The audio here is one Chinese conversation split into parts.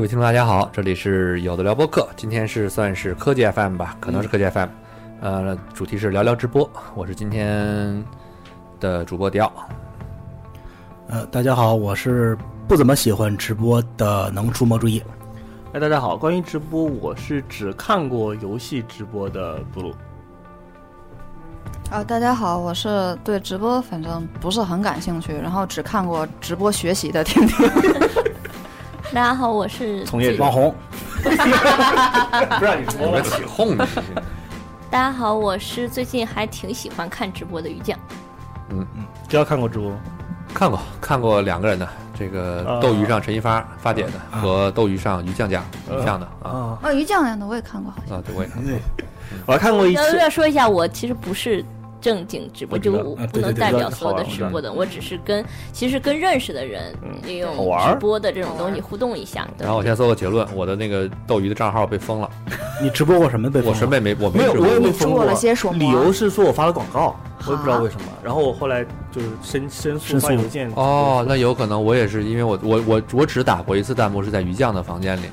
各位听众，大家好，这里是有的聊播客，今天是算是科技 FM 吧，可能是科技 FM，、呃，主题是聊聊直播，我是今天的主播迪奥。呃，大家好，我是不怎么喜欢直播的，能出没注意。哎，大家好，关于直播，我是只看过游戏直播的布鲁。啊，大家好，我是对直播反正不是很感兴趣，然后只看过直播学习的听听。大家好，我是从业者。网红，不让你说我们起哄。呢，大家好，我是最近还挺喜欢看直播的于酱。只要看过直播，看过。看过两个人的，这个啊。斗鱼上陈一发发姐的啊。和斗鱼上于酱酱于酱的。啊。啊，哦，于酱演的我也看过，好像。啊，对，我也看过。我还看过一要次，要说一下，我其实不是正经直播，就我不能代表所有的直播的，我只是跟其实跟认识的人嗯。利用直播的这种东西互动一下。然后我先做个结论，我的那个斗鱼的账号被封了，你直播过什么被？我准备没我没有，我也没封过。了些什么理由是说我发了广告，我也不知道为什么。然后我后来就是申申诉申发邮件。哦，那有可能我也是因为我我我我只打过一次弹幕，是在鱼酱的房间里，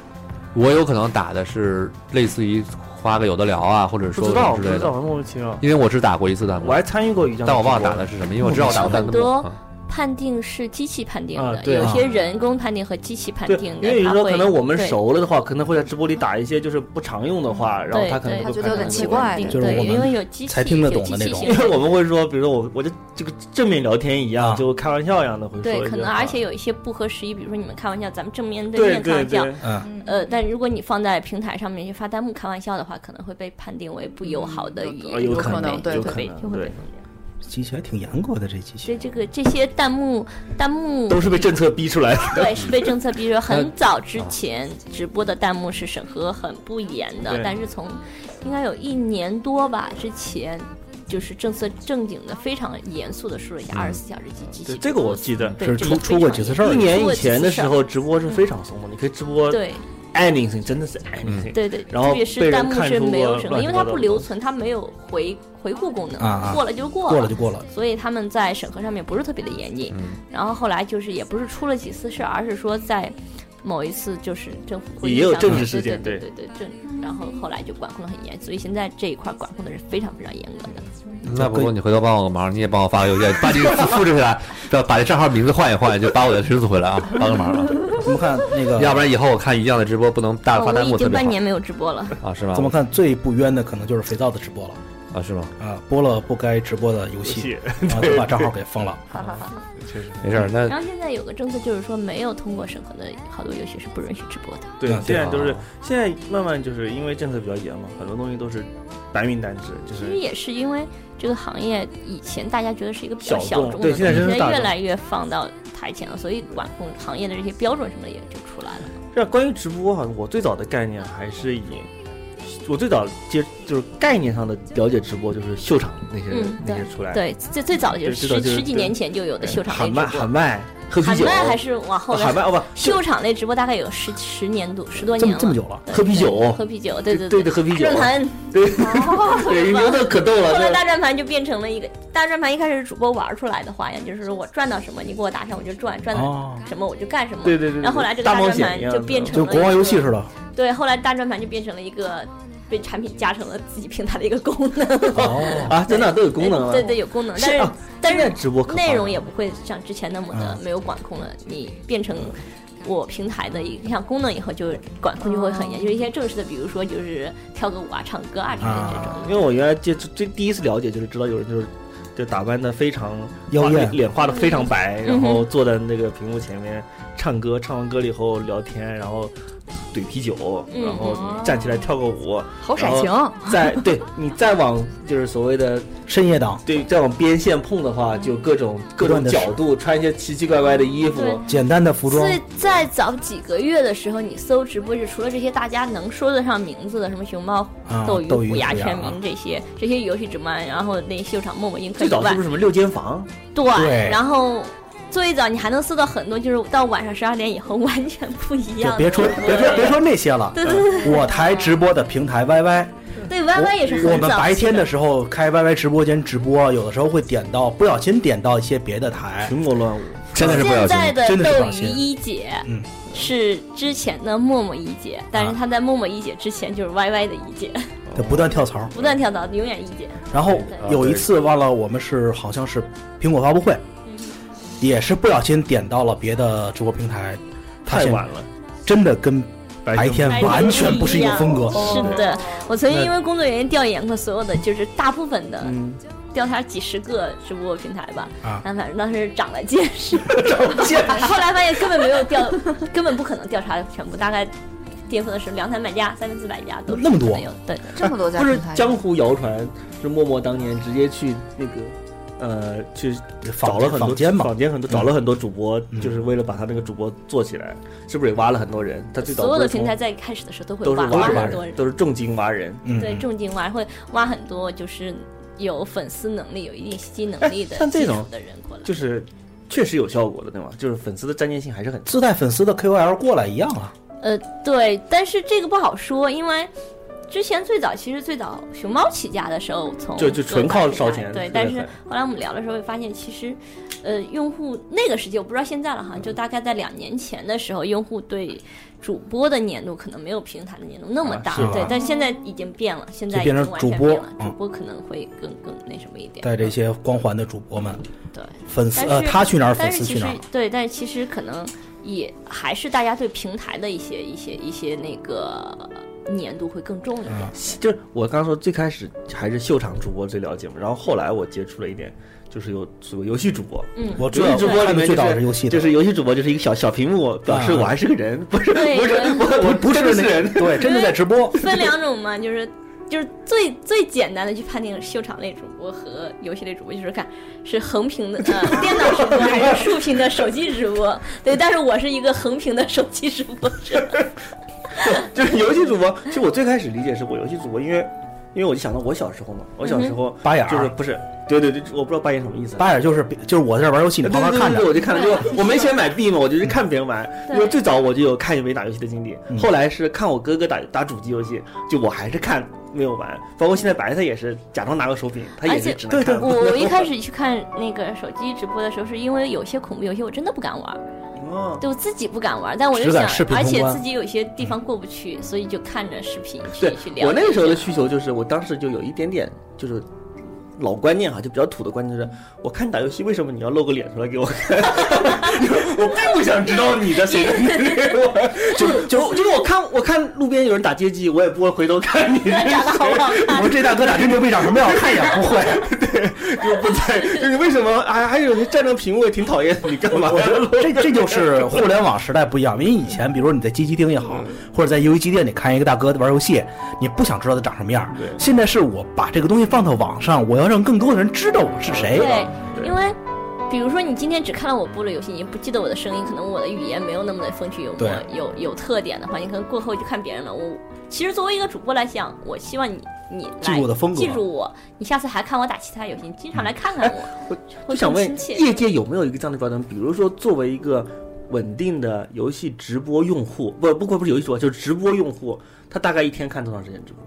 我有可能打的是类似于花个有的聊啊，或者说不知道，之类不知道，的，莫名其妙。因为我只打过一次弹幕我，还参与过一张，但我忘了打的是什么，因为我知道我打过弹幕。很多嗯判定是机器判定的，啊对。有些啊人工判定和机器判，定的，因为有时候可能我们熟了的话，可能会在直播里打一些就是不常用的话，然后他可能对会觉得有点判断出奇怪对。就是我们因为有机器才听得有懂的那种。机器 因为我们会说，比如说我我就这个正面聊天一样，啊就开玩笑一样的会说对，可能而且有一些不合时宜，比如说你们开玩笑，咱们正面对对面开玩笑，对，嗯，呃，但如果你放在平台上面去发弹幕开玩笑的话，可能会被判定为不友好的语言，呃有可能对就会被就会被封掉。机器还挺严格的，这机器。所以这个这些弹幕弹幕都是被政策逼出来的。对是被政策逼出来，很早之前直播的弹幕是审核很不严的对，但是从应该有一年多吧之前。就是政策正经的、非常严肃的说了一下二十四小时机机器这个我记得是出出过几次事儿一年以前的时候，直播是非常松的，你可以直播对 anything，真的是 anything。对对，然后特别是被人弹幕是看出没有什么，因为它不留存，它没有回回顾功能，过了就过过了就过了，所以他们在审核上面不是特别的严谨。嗯。然后后来就是也不是出了几次事，而是说在某一次就是政府会议也有政治事件对对对对政，然后后来就管控的很严，所以现在这一块管控的是非常非常严格的。那不过你回头帮我个忙，你也帮我发个邮件，把这个复制下来，把把这账号名字换一换，就把我的申诉回来啊，帮个忙啊！怎么看那个？要不然以后我看于酱的直播不能大发弹幕我已经半年没有直播了，啊？是吗？怎么看最不冤的可能就是肥皂的直播了啊？是吗？啊，播了不该直播的游游戏，戏然后就把账号给封了。哈哈哈。确实没事儿，那然后现在有个政策就是说，没有通过审核的好多游戏是不允许直播的。对现在都是啊现在慢慢就是因为政策比较严嘛，很多东西都是白名单制，就是其实也是因为这个行业以前大家觉得是一个比较小小众的现在越来越放到台前了，所以管控行业的这些标准什么的也就出来了。这关于直播哈，我最早的概念还是以我最早接就是概念上的了解直播，就是秀场那些、嗯那些出来，对，最最早的就是十十几年前就有的秀场喊麦喊，麦喝啤酒，喊麦还是往后的喊麦哦不秀场那直播大概有十十年多十多年了。这么久了，喝啤酒喝啤酒，对对对对喝啤酒转盘，对 哦特 别对，棒名字可逗了，后来大转盘就变成了一个大转盘，一开始是主播玩出来的花样，就是我赚到什么，你给我打赏我就赚，赚到哦，什么我就干什么。对对对，然后后来这个大转盘就变成就国王游戏似的。对，后来大转盘就变成了一个被产品加成了自己平台的一个功能。哦，啊，真的都有功能了，对对，有功能，但是是啊但是直播内容也不会像之前那么的嗯没有管控了。你变成我平台的一项功能以后，就管控就会很严，就是一些正式的，比如说就是跳个舞啊、唱歌啊之类的这种。因为我原来接触最第一次了解就是知道有人就是就打扮的非常妖艳脸画的非常白，嗯然后坐在那个屏幕前面唱歌，唱完歌了以后聊天，然后怼啤酒，嗯。然后站起来跳个舞，好色情，再对你再往就是所谓的深夜档，对再往边线碰的话，就各种各种角度，穿一些奇奇怪怪的衣服，简单的服装，最再早几个月的时候，你搜直播，就除了这些大家能说得上名字的，什么熊猫、啊斗鱼、虎牙、全民这些这些游戏直播，然后那秀场、陌陌、映客以外最早是不，是什么六间房？对然后最早你还能搜到很多，就是到晚上十二点以后完全不一样。就别说别说别说那些了。对对对我台直播的平台 YY，对，Y Y 也是我很早们白天的时候开 YY 直播间直播，有的时候会点到，不小心点到一些别的台，群魔乱舞。真的是不小心。现在的斗鱼一姐嗯是之前的陌陌一姐，但是啊她在陌陌一姐之前就是 Y Y 的一姐，得不断跳槽。不断跳槽，永远一姐。然后有一次忘了，我们是好像是苹果发布会，也是不小心点到了别的直播平台，太晚了，真的跟白天完全不是一个风格。是的，我曾经因为工作原因调研过所有的，就是大部分的嗯，调查几十个直播平台吧，啊。但反正当时长了见识，长见识后来发现根本没有调，根本不可能调查全部，大概巅峰的是两三百家、三四百家都是那么多。可能有，对，这么多家不是，江湖谣传，是默默当年直接去那个。呃，去找了很多坊间嘛坊间很多找了很多主播，嗯就是为了把他那个主播做起来，是不是也挖了很多人？他最早所有的平台在开始的时候都会挖都是挖人挖很多人，都是重金挖人。嗯，对，重金挖会挖很多，就是有粉丝能力、有一定吸金能力的像这种的人过来。就是确实有效果的，对吗？就是粉丝的粘连性还是很自带粉丝的 KOL 过来一样啊。呃，对，但是这个不好说，因为之前最早其实最早熊猫起家的时候，从就就纯靠烧钱对，但是后来我们聊的时候会发现，其实呃，用户那个时期我不知道现在了哈，就大概在两年前的时候，用户对主播的粘度可能没有平台的粘度那么大，啊对，但现在已经变了，现在变成经完全主播变了，嗯。主播可能会更更那什么一点，带这些光环的主播们，对。粉丝呃，他去哪儿粉丝去哪儿。对，但是其实可能也还是大家对平台的一些一些一些那个粘度会更重一点。嗯就是我刚说最开始还是秀场主播最了解嘛，然后后来我接触了一点，就是有所谓游戏主播，嗯，我知道，游戏主播里面最早就是是游戏，就是游戏主播就是一个小小屏幕，表示我还是个人，不是不是我我不是那真的人，对，真的在直播。分两种嘛，就是。就是最最简单的去判定秀场类主播和游戏类主播，就是看是横屏的呃 电脑直播还是竖屏的手机直播。对，但是我是一个横屏的手机直播者。就是游戏主播。其实我最开始理解是我游戏主播，因为因为我就想到我小时候嘛，我小时候八眼就是不是对对对，我不知道八眼什么意思。八眼就是就是我在这玩游戏，你对旁边看着对对对，。我就看了，就 我没钱买币嘛，我就去看别人玩。对因为最早我就有看没打游戏的经历，嗯后来是看我哥哥打打主机游戏，就我还是看没有玩。包括现在白菜也是假装拿个手柄，他也是而且只能看。我我一开 始去看那个手机直播的时候，是因为有些恐怖游戏我真的不敢玩，哦，对我自己不敢玩，但我就想而且自己有些地方过不去，所以就看着视频去对去了解。我那个时候的需求就是，我当时就有一点点就是。老观念哈，就比较土的观念就是，我看你打游戏，为什么你要露个脸出来给我看？我并不想知道你的谁的脸，我 就就就是我看我看路边有人打街机，我也不会回头看你。长 得好不好看？我说这大哥打真牛逼，长什么样？我看一眼不会。对就不在，就是为什么还还有些站着屏幕也挺讨厌的，你干嘛我觉得这这就是互联网时代不一样，因为以前，比如说你在街机厅也好，或者在游戏机店里看一个大哥玩游戏，你不想知道他长什么样。对现在是我把这个东西放到网上，我要让更多的人知道我是谁。对，对因为比如说你今天只看了我播的游戏，你不记得我的声音，可能我的语言没有那么的风趣幽默，有有特点的话，你可能过后就看别人了。我其实作为一个主播来讲，我希望你你记来住我的风格记住我，你下次还看我打其他游戏，你经常来看看我，就会想问。业界有没有一个这样的标准？比如说，作为一个稳定的游戏直播用户，不不过不是游戏主播，就是直播用户，他大概一天看多长时间直播？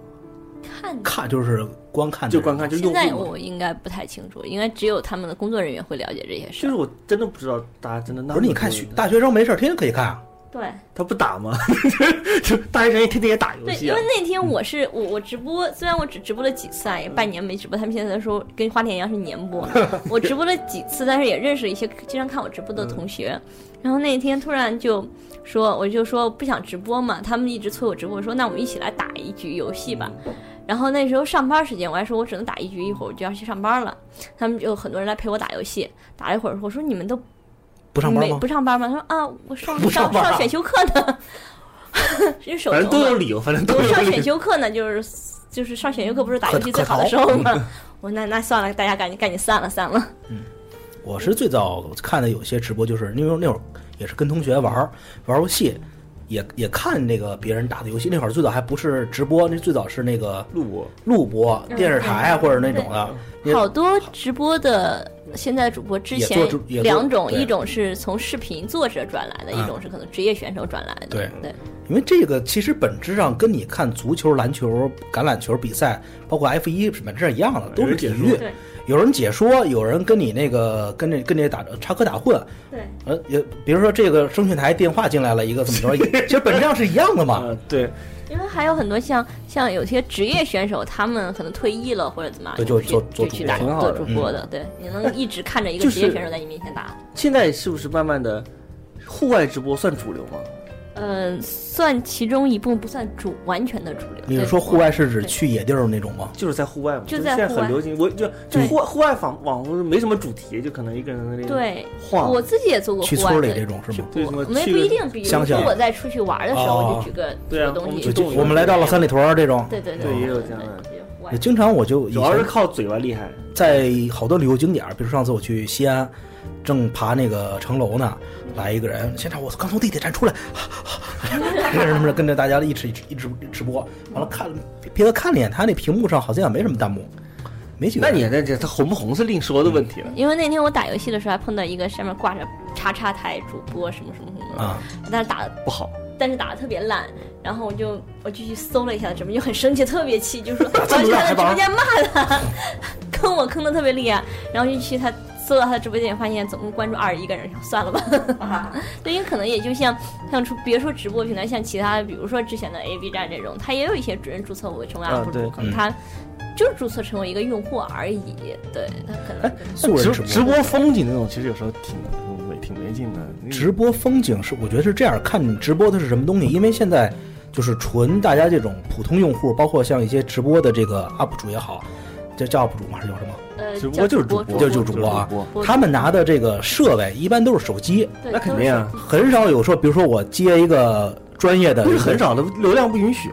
看看就是观看，就观看，就现在用户嘛。我应该不太清楚，应该只有他们的工作人员会了解这些事。就是我真的不知道大家真的那不是你看学大学生没事儿天天可以看啊。对他不打吗？就大学生也天天也打游，戏啊因为。那天我是我我直播，虽然我只直播了几次啊，也半年没直播，他们现在说跟花田一样是年播。我直播了几次，但是也认识了一些经常看我直播的同学。然后那天突然就说，我就说不想直播嘛，他们一直催我直播，说那我们一起来打一局游戏吧。然后那时候上班时间，我还说我只能打一局，一会儿我就要去上班了。他们就很多人来陪我打游戏，打了一会儿，我说你们都不上班吗不？上班吗？他说啊，我上不上上选修课呢。是手反游嘛。正都有理由，反正都有理由。选修课呢，就是就是上选修课不是打游戏最好的时候吗？我说那那算了，大家赶紧赶紧散了散了。嗯我是最早看的有些直播，就是因为那会儿也是跟同学玩儿玩游戏，也也看那个别人打的游戏。那会儿最早还不是直播，那最早是那个录播，录播，嗯电视台啊或者那种的。好多直播的现在主播之前做主也做两种，一种是从视频作者转来的，嗯一种是可能职业选手转来的。对对，因为这个其实本质上跟你看足球、篮球、橄榄球比赛，包括 F 一本质上一样的，都是体育。对有人解说，有人跟你那个跟这跟这打插科打诨。对，呃，也比如说这个声讯台电话进来了一个怎么着，也 其实本质上是一样的嘛。啊，对，因为还有很多像像有些职业选手，他们可能退役了或者怎么样，对就做做主播就去打做主播的。对，你能一直看着一个职业选手在你面前打。现在是不是慢慢的，户外直播算主流吗？嗯，算其中一部分，不算主完全的主流。你是说户外是指去野地儿那种吗？就是在户外嘛，就在现在户外很流行。我就就户外户外访网红没什么主题，就可能一个人在那里对，晃，我自己也做过去户外的村里这种是吗？对什么没不一定，比如乡下说我在出去玩的时候，哦我就举个举对啊东西，我们去就我们来到了三里屯这种，对对对也有这样的也经常我就主要是靠嘴巴厉害。在好多旅游景点，比如上次我去西安，正爬那个城楼呢，来一个人，现场我刚从地铁站出来，什么跟着大家一直一直直播，完了看别的看了一眼，他那屏幕上好像也没什么弹幕，没几个那。你那这他红不红是另说的问题了。因为那天我打游戏的时候还碰到一个上面挂着叉叉台主播什么什么什么，啊，但是打的不好，但是打的特别烂，然后我就我就去搜了一下怎么，就很生气，特别气，就说我这么去他的直播间骂他，坑我坑的特别厉害，然后就去他搜到他的直播间，发现总共关注二十一个人，算了吧，对，因为可能也就像像出别说直播平台，像其他的，比如说之前的 A B 站这种，他也有一些主人注册我成为啊 UP 主，可能他就是注册成为一个用户而已，对他可能直素人直播直播风景那种，其实有时候挺没挺没劲的。直播风景是，我觉得是这样，看你直播的是什么东西，因为现在就是纯大家这种普通用户，包括像一些直播的这个 UP 主也好，这叫 UP 主吗？还是叫什么？呃直播就是主播。就是就主播。啊他们拿的这个设备一般都是手机，那肯定啊，很少有说，比如说我接一个专业的，不是很少的，流量不允许，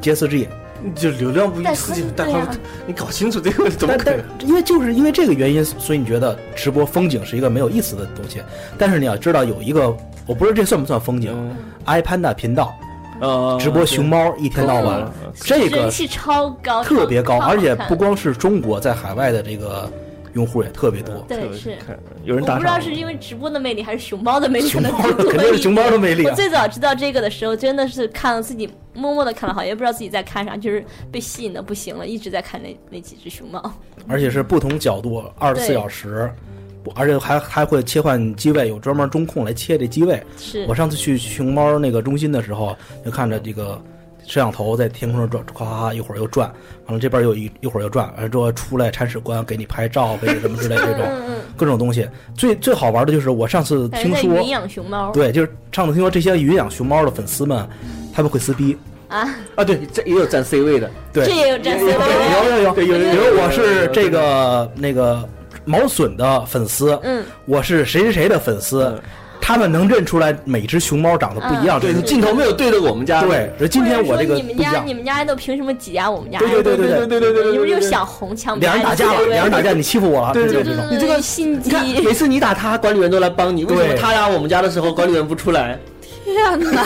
接四 G，就流量不允但许是，但他啊。你搞清楚这个怎么可能？因为就是因为这个原因，所以你觉得直播风景是一个没有意思的东西。但是你要知道，有一个我不知道这算不算风景嗯，iPanda 频道呃，直播熊猫一天到晚，嗯这个人气超高，特别高，而且不光是中国，在海外的这个用户也特别多。对是。看有人打不知道是因为直播的魅力还是熊猫的魅力，熊猫可能更多肯定是熊猫的。魅力啊我！最早知道这个的时候，真的是看了自己默默的看了好，也不知道自己在看啥，就是被吸引的不行了，一直在看那那几只熊猫。而且是不同角度，二十四小时，不而且还还会切换机位，有专门中控来切这机位。是我上次去熊猫那个中心的时候，就看着这个摄像头在天空上转，咵咵咵，一会儿又转，完了这边又一一会儿又转，完了之后出来铲屎官给你拍照，给你什么之类这种 各种东西。最最好玩的就是我上次听说云，养熊猫。对，就是上次听说这些云养熊猫的粉丝们，他们会撕逼，啊，啊，对，这也有占 C 位的，对，这也有占 C 有位。有有，有有有比如我是这个那个毛笋的粉丝，嗯，我是谁谁谁的粉丝嗯，他们能认出来每只熊猫长得不一样。对镜头没有对着我们家，对，而今天我这个你们家你。们家都凭什么挤压我们家？对对对对对对对对对，你们就对想红抢两人打架了，两人打架，你欺负我了，对对。对对对，你这个心你看，机。每次你打他，管理员都来帮你，为什么他压我们家的时候，管理员不出来？天哪！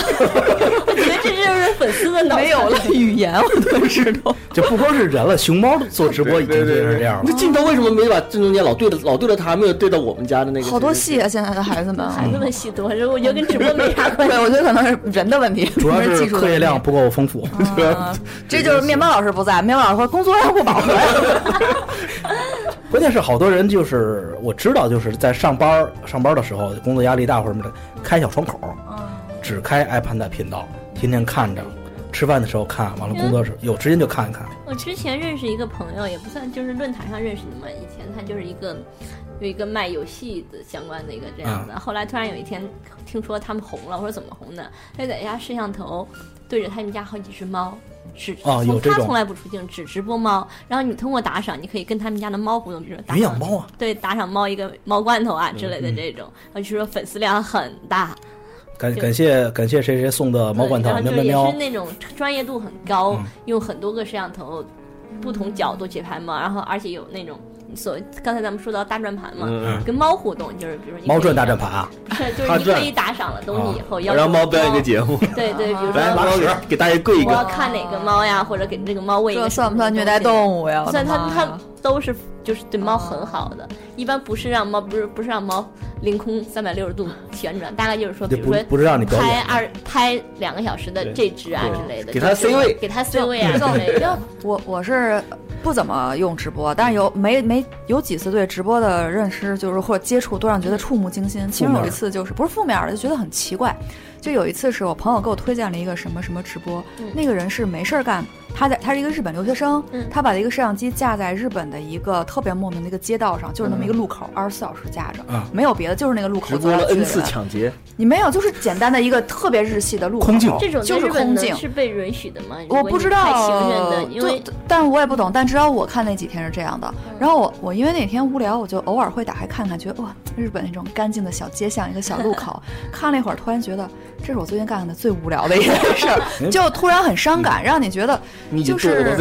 我觉得这就是粉丝的脑没有了 语言，我顿时都。这不光是人了，熊猫做直播已经就是这样了。这镜头为什么没把正中间老对着老对着他，没有对到我们家的那个？好多戏啊！现在的孩子们，孩子们戏多，我觉得跟直播没啥关对，系。我觉得可能是人的问题，主要是技术的问题课业量不够丰富。啊 这就是面包老师不在，面包老师说工作量不饱和。关键是好多人就是我知道，就是在上班上班的时候，工作压力大或者什么的，开小窗口，只开 iPad 频道，天天看着，吃饭的时候看，完了工作时有时间就看一看。我之前认识一个朋友，也不算就是论坛上认识的嘛。以前他就是一个有一个卖游戏的相关的一个这样的。后来突然有一天听说他们红了，我说怎么红的？他就在家摄像头对着他们家好几只猫。只从哦有这种他从来不出镜，只直播猫。然后你通过打赏，你可以跟他们家的猫互动，比如说打赏猫啊，对，打赏猫一个猫罐头啊之类的这种，然后就说粉丝量很大。感感谢感谢谁谁送的猫罐头就也喵喵。喵是，那种专业度很高，嗯。用很多个摄像头，不同角度去拍嘛，然后而且有那种所刚才咱们说到大转盘嘛，嗯，跟猫互动，就是比如说猫转大转盘啊，不是，就是 你可以打赏了东西以后，要让猫表演个节目，对对，比如来，说猫给给大家跪一我要，看哪个猫呀，或者给这个猫喂一个这算不算虐待动物呀？我虽然它它都是就是对猫很好的，一般不是让猫不是不是让猫凌空三百六十度旋转，大概就是说，比如说不不是让你表拍，二拍两个小时的这只啊之类的，给它 C 位给它 C 位啊之类的。我我是不怎么用直播，但是有没没有几次对直播的认识，就是或者接触，都让觉得触目惊心。其中有一次就是不是负面的，就觉得很奇怪。就有一次是我朋友给我推荐了一个什么什么直播，嗯那个人是没事儿干，他在他是一个日本留学生，嗯他把一个摄像机架在日本的一个特别莫名的一个街道上，就是那么一个路口，二十四小时架着，啊没有别的，就是那个路口直播了 N 次抢劫，你没有，就是简单的一个特别日系的路口，空镜这种在就是日本呢空镜。是被允许的吗？我不知道，行人的，因为就但我也不懂，但至少我看那几天是这样的。然后我我因为那天无聊，我就偶尔会打开看看，觉得哇，日本那种干净的小街巷，一个小路口，看了一会儿，突然觉得这是我最近干的最无聊的一件事儿，就突然很伤感，让你觉得你已经就是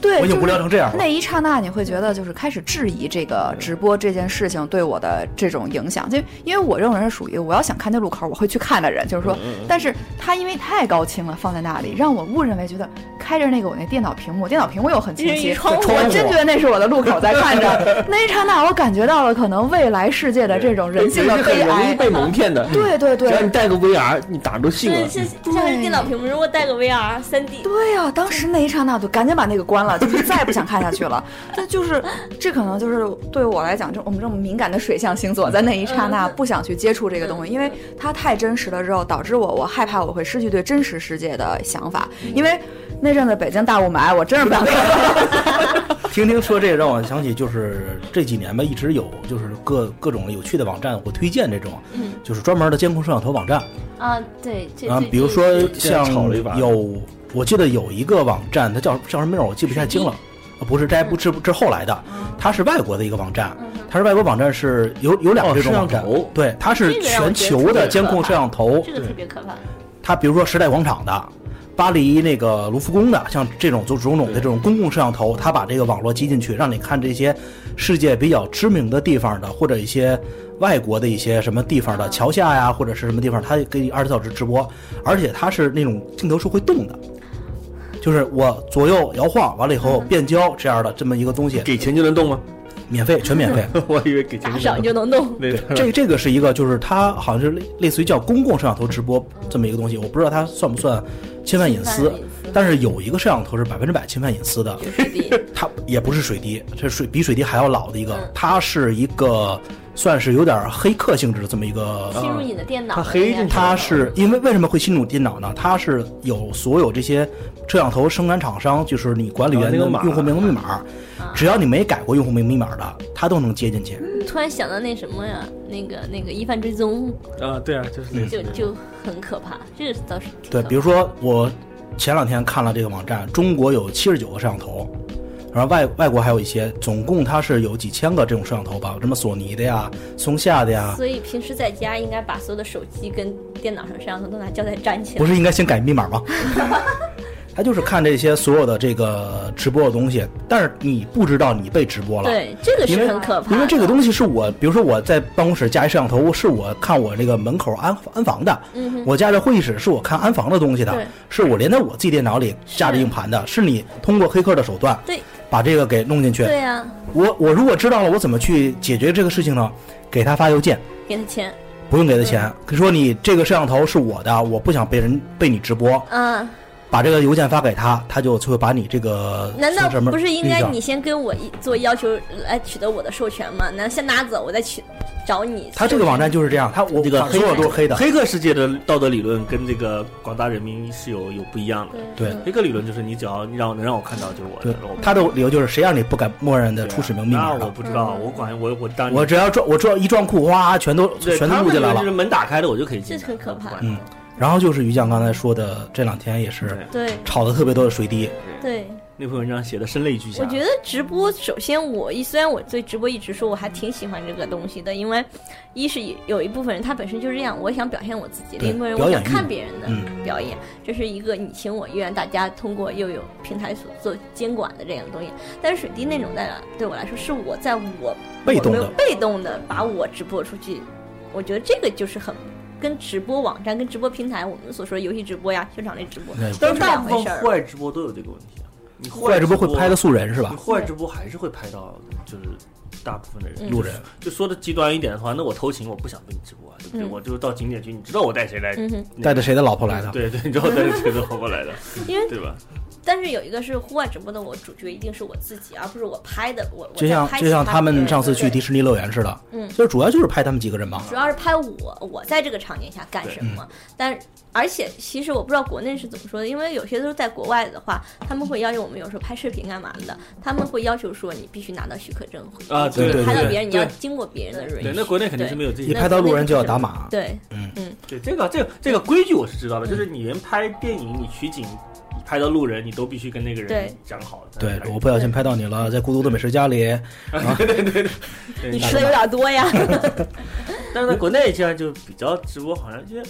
对，我已经就是无聊成这样了那一刹那，你会觉得就是开始质疑这个直播这件事情对我的这种影响，就因为我这种人是属于我要想看那路口我会去看的人，就是说，但是他因为太高清了，放在那里，让我误认为觉得开着那个我那电脑屏幕，电脑屏幕又很清晰，我真觉得那是我的路口在看着。那一刹那，我感觉到了可能未来世界的这种人性的是悲哀。容易被蒙骗的。对对对只要你带个 VR，你哪儿都信了。像电脑屏幕，如果带个 VR 三 D，对呀、当时那一刹那，我就赶紧把那个关了，就是再也不想看下去了。但就是这可能就是对我来讲，就我们这种敏感的水象星座，在那一刹那不想去接触这个东西，因为它太真实了之后，导致我我害怕我会失去对真实世界的想法。因为那阵子北京大雾霾，我真是不想看。听听说这个让我想起，就是这几年吧，一直有就是各各种有趣的网站，我推荐这种，嗯就是专门的监控摄像头网站啊，对，这啊，比如说像有，我记得有一个网站，它叫叫什么名儿，我记不太清了。啊，不是，这还不是这是后来的，它是外国的一个网站，它是外国网站是有有两这种网站摄像头，对，它是全球的监控摄像头，这个特别可怕。它比如说时代广场的、巴黎那个卢浮宫的，像这种就种种的这种公共摄像头，它把这个网络接进去，让你看这些世界比较知名的地方的，或者一些外国的一些什么地方的桥下呀，或者是什么地方，它给你二十四小时直播，而且它是那种镜头是会动的。就是我左右摇晃，完了以后变焦这样的这么一个东西，给钱就能动吗？免费，全免费。我以为给钱打赏就能动，对这这个是一个，就是它好像是类类似于叫公共摄像头直播这么一个东西，我不知道它算不算侵犯隐私。侵犯隐私，但是有一个摄像头是百分之百侵犯隐私的，水滴，它也不是水滴，这水比水滴还要老的一个嗯，它是一个算是有点黑客性质的这么一个侵入你的电脑，它黑进去它是因为为什么会侵入电脑呢？它是有所有这些摄像头生产厂商，就是你管理员的啊那个码用户名密码，只要你没改过用户名密码的，它都能接进去。突然想到那什么呀，那个那个疑犯追踪，啊，对啊，就是那个。就就很可怕，这个倒是对，比如说我前两天看了这个网站，中国有七十九个摄像头，然后外外国还有一些，总共它是有几千个这种摄像头吧，什么索尼的呀、松下的呀，所以平时在家应该把所有的手机跟电脑上摄像头都拿胶带粘起来。不是应该先改密码吗？他就是看这些所有的这个直播的东西，但是你不知道你被直播了。对，这个是很可怕的。因为这个东西是我，比如说我在办公室加一摄像头，是我看我这个门口安安防的；嗯，我加这会议室是我看安防的东西的，是我连在我自己电脑里架着硬盘的，是你通过黑客的手段对把这个给弄进去。对呀、我我如果知道了，我怎么去解决这个事情呢？给他发邮件，给他钱，不用给他钱，说你这个摄像头是我的，我不想被人被你直播，嗯，把这个邮件发给他，他就就会把你这个 难道不是应该你先跟我一做要求来取得我的授权吗？难道先拿走，我再去找你？他这个网站就是这样，他我这个所有都是黑的，黑客世界的道德理论跟这个广大人民是有有不一样的。对对黑客理论就是你只要你让能让我看到就是我的，他的理由就是谁让你不敢默认的初始名密码那我？不知道，我管我我当我只要撞我撞一撞库，哗，全都全都录进来了就是。门打开了我就可以进这，很可怕嗯，然后就是于酱刚才说的，这两天也是对。炒的特别多的水滴，对，那篇文章写的声泪俱下。我觉得直播，首先我一虽然我对直播一直说我还挺喜欢这个东西的，因为一是有一部分人他本身就是这样，我想表现我自己；另一部分人我想看别人的嗯。表演，这是一个你情我愿，大家通过又有平台所做监管的这样的东西。但是水滴那种在对我来说，是我在我被动的。我没有被动的把我直播出去，我觉得这个就是很。跟直播网站、跟直播平台，我们所说的游戏直播呀、现场类直播，都是两回事儿户。外直播都有这个问题啊。你户户外直播会拍的素，素人是吧你？户外直播还是会拍到，就是大部分的人嗯路人就说的极端一点的话，那我偷情我不想跟你直播啊，对不对？嗯我就到景点去，你知道我带谁来？嗯哼，带着谁的老婆来的？对对，你知道我带着谁的老婆来的，因为对吧？但是有一个是户外直播的，我主角一定是我自己，而不是我拍的。我我就像在拍就像他们上次去对迪士尼乐园似的，嗯就是主要就是拍他们几个人嘛。主要是拍我，我在这个场景下干什么。但而且其实我不知道国内是怎么说的，因为有些都是在国外的话，他们会要求我们有时候拍视频干嘛的，他们会要求说你必须拿到许可证啊对对对拍到别人你要经过别人的允许。对，那国内肯定是没有这些。一拍到路人就要打码，对，嗯嗯对，这个这个这个规矩我是知道的，就是你连拍电影，你取景。拍到路人，你都必须跟那个人讲好。对，我不小心拍到你了，在孤独的美食家里，对对对 你吃的有点多呀。但是在国内这样就比较直播，好像因为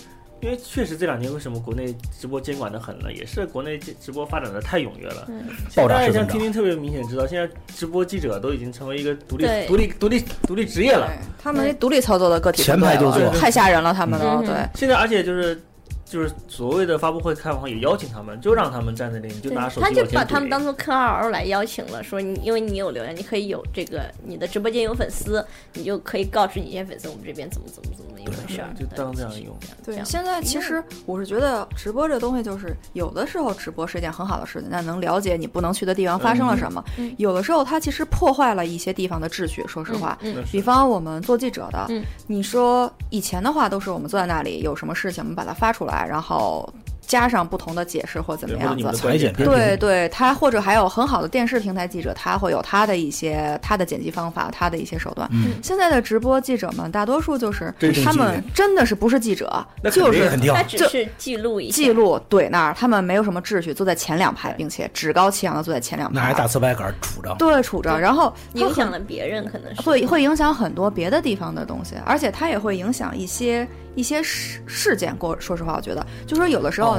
因为确实这两年为什么国内直播监管的很呢？也是国内直播发展的太踊跃了。嗯爆炸大家式增长。像听听特别明显知道，现在直播记者都已经成为一个独立独立独立独立职业了。他们独立操作的个体前排就坐太吓人了，他们都嗯对。现在而且就是就是所谓的发布会开完也邀请他们，就让他们站在那里，你就拿手机他就把他们当做 KOL 来邀请了，说你因为你有流量，你可以有这个你的直播间有粉丝，你就可以告知你一些粉丝我们这边怎么怎么怎么一回事儿，就当这样用。对，现在其实我是觉得直播这东西，就是有的时候直播是一件很好的事情，那能了解你不能去的地方发生了什么。有的时候它其实破坏了一些地方的秩序。说实话，比方我们做记者的，嗯你说以前的话都是我们坐在那里，有什么事情我们把它发出来，然后加上不同的解释或怎么样子。对对对，他或者还有很好的电视平台记者，他会有他的一些他的剪辑方法，他的一些手段。嗯。现在的直播记者们，大多数就是他们真的是不是记者，就是肯定。就是记录一下。记录怼那儿，他们没有什么秩序，坐在前两排，并且趾高气扬的坐在前两那还排，大瓷白杆杵着，对杵着，然后影响了别人，可能是。会会影响很多别的地方的东西，而且它也会影响一些一些事事件。过说实话，我觉得，就说有的时候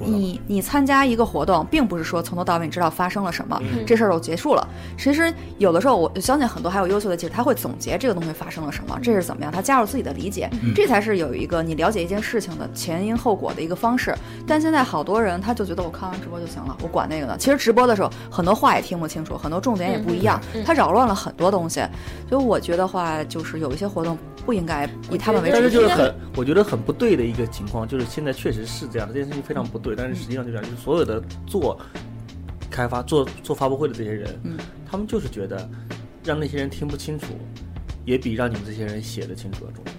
你、你参加一个活动，并不是说从头到尾你知道发生了什么，嗯这事儿就结束了。其实有的时候，我相信很多还有优秀的记者，他会总结这个东西发生了什么，这是怎么样，他加入自己的理解，这才是有一个你了解一件事情的前因后果的一个方式。但现在好多人他就觉得我看完直播就行了，我管那个呢。其实直播的时候很多话也听不清楚，很多重点也不一样，他扰乱了很多东西。所以我觉得话就是有一些活动不应该以他们为主但。是就是很，我觉得很不对的一个情况，就是现在确实是这样的，这件事情非常不对。但是实际上就这样，就是所有的做开发、做做发布会的这些人，嗯，他们就是觉得让那些人听不清楚，也比让你们这些人写的清楚要重要。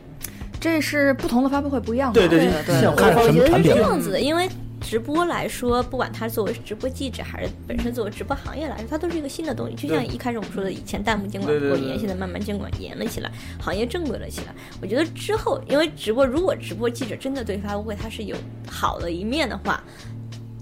这是不同的发布会不一样的。对对对对像看我觉得是什么产品这样子的，因为直播来说，不管它作为直播记者，还是本身作为直播行业来说，它都是一个新的东西。就像一开始我们说的，以前弹幕监管不够严，现在慢慢监管严了起来，行业正规了起来。我觉得之后，因为直播，如果直播记者真的对发布会它是有好的一面的话。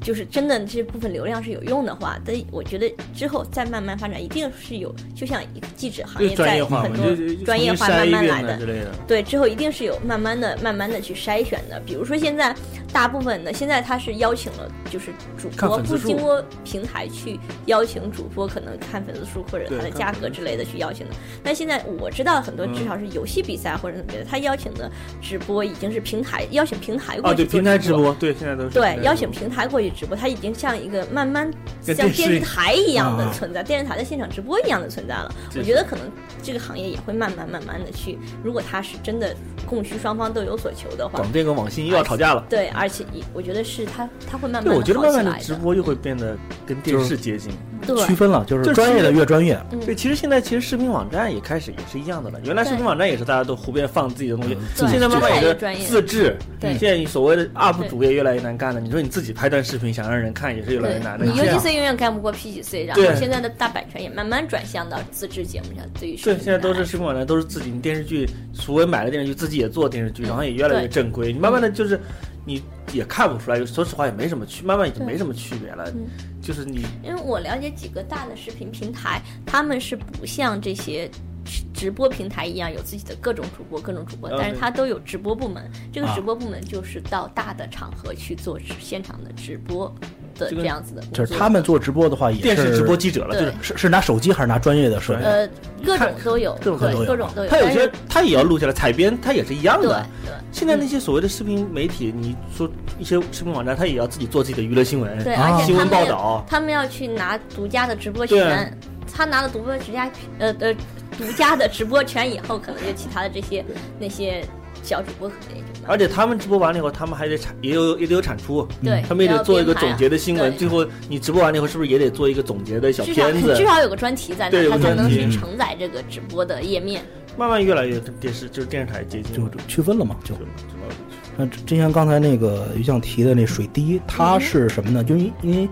就是真的这部分流量是有用的话，但我觉得之后再慢慢发展，一定是有，就像一个记者行业在很多专业化慢慢来的。对，之后一定是有慢慢的、慢慢的去筛选的。比如说现在大部分的，现在他是邀请了，就是主播不经过平台去邀请主播，可能看粉丝数或者对它的价格之类的去邀请的。但现在我知道很多，嗯至少是游戏比赛或者怎么的，他邀请的直播已经是平台邀请平台过去做平台直直播，对，现在都是对邀请平台过去直播，它已经像一个慢慢像电视台一样的啊存在，电视台的现场直播一样的存在了。我觉得可能这个行业也会慢慢慢慢的去，如果它是真的供需双方都有所求的话广，电跟网信又要吵架了。对，而且也我觉得是它它会慢慢对，的我觉得慢慢的好起来直播又会变得跟电视接近。对区分了，就是专业的越专业，嗯。对，其实现在其实视频网站也开始也是一样的了。原来视频网站也是大家都胡编放自己的东西，现在慢慢也是越来越专业。自制。对。现在你所谓的 UP 主也越来越难干了。你说你自己拍段视频想让人看也是越来越难的。你 UGC 永远干不过 PGC，然后现在的大版权也慢慢转向到自制节目上，对于视对，现在都是视频网站都是自己你电视剧，所谓买了电视剧自己也做电视剧，然后也越来越正规。你慢慢的就是你也看不出来，说实话也没什么区，慢慢已经没什么区别了。嗯就是你因为我了解几个大的视频平台，他们是不像这些直直播平台一样有自己的各种主播、各种主播，啊但是对它都有直播部门。这个啊直播部门就是到大的场合去做现场的直播的这样子的，就是他们做直播的话，也电视直播记者了，就是是是拿手机还是拿专业的设备？呃各种都有，各种对都有各种都有。他有些他也要录下来，采编他也是一样的。对现在那些所谓的视频媒体，你说一些视频网站，他也要自己做自己的娱乐新闻，对，啊新闻报道。他们要去拿独家的直播权，他拿了独播直家呃呃独家的直播权以后，可能就其他的这些那些小主播可能也就拿而且他们直播完了以后，他们还得产，也有也得有产出，对，他们也得做一个总结的新闻。最后你直播完了以后，是不是也得做一个总结的小片子至？少有个专题在那，对有个它才能去承载这个直播的页面。慢慢越来越跟电视就是电视台接近就，区分了嘛，就那就那之前刚才那个于酱提的那水滴，它是什么呢？就因因为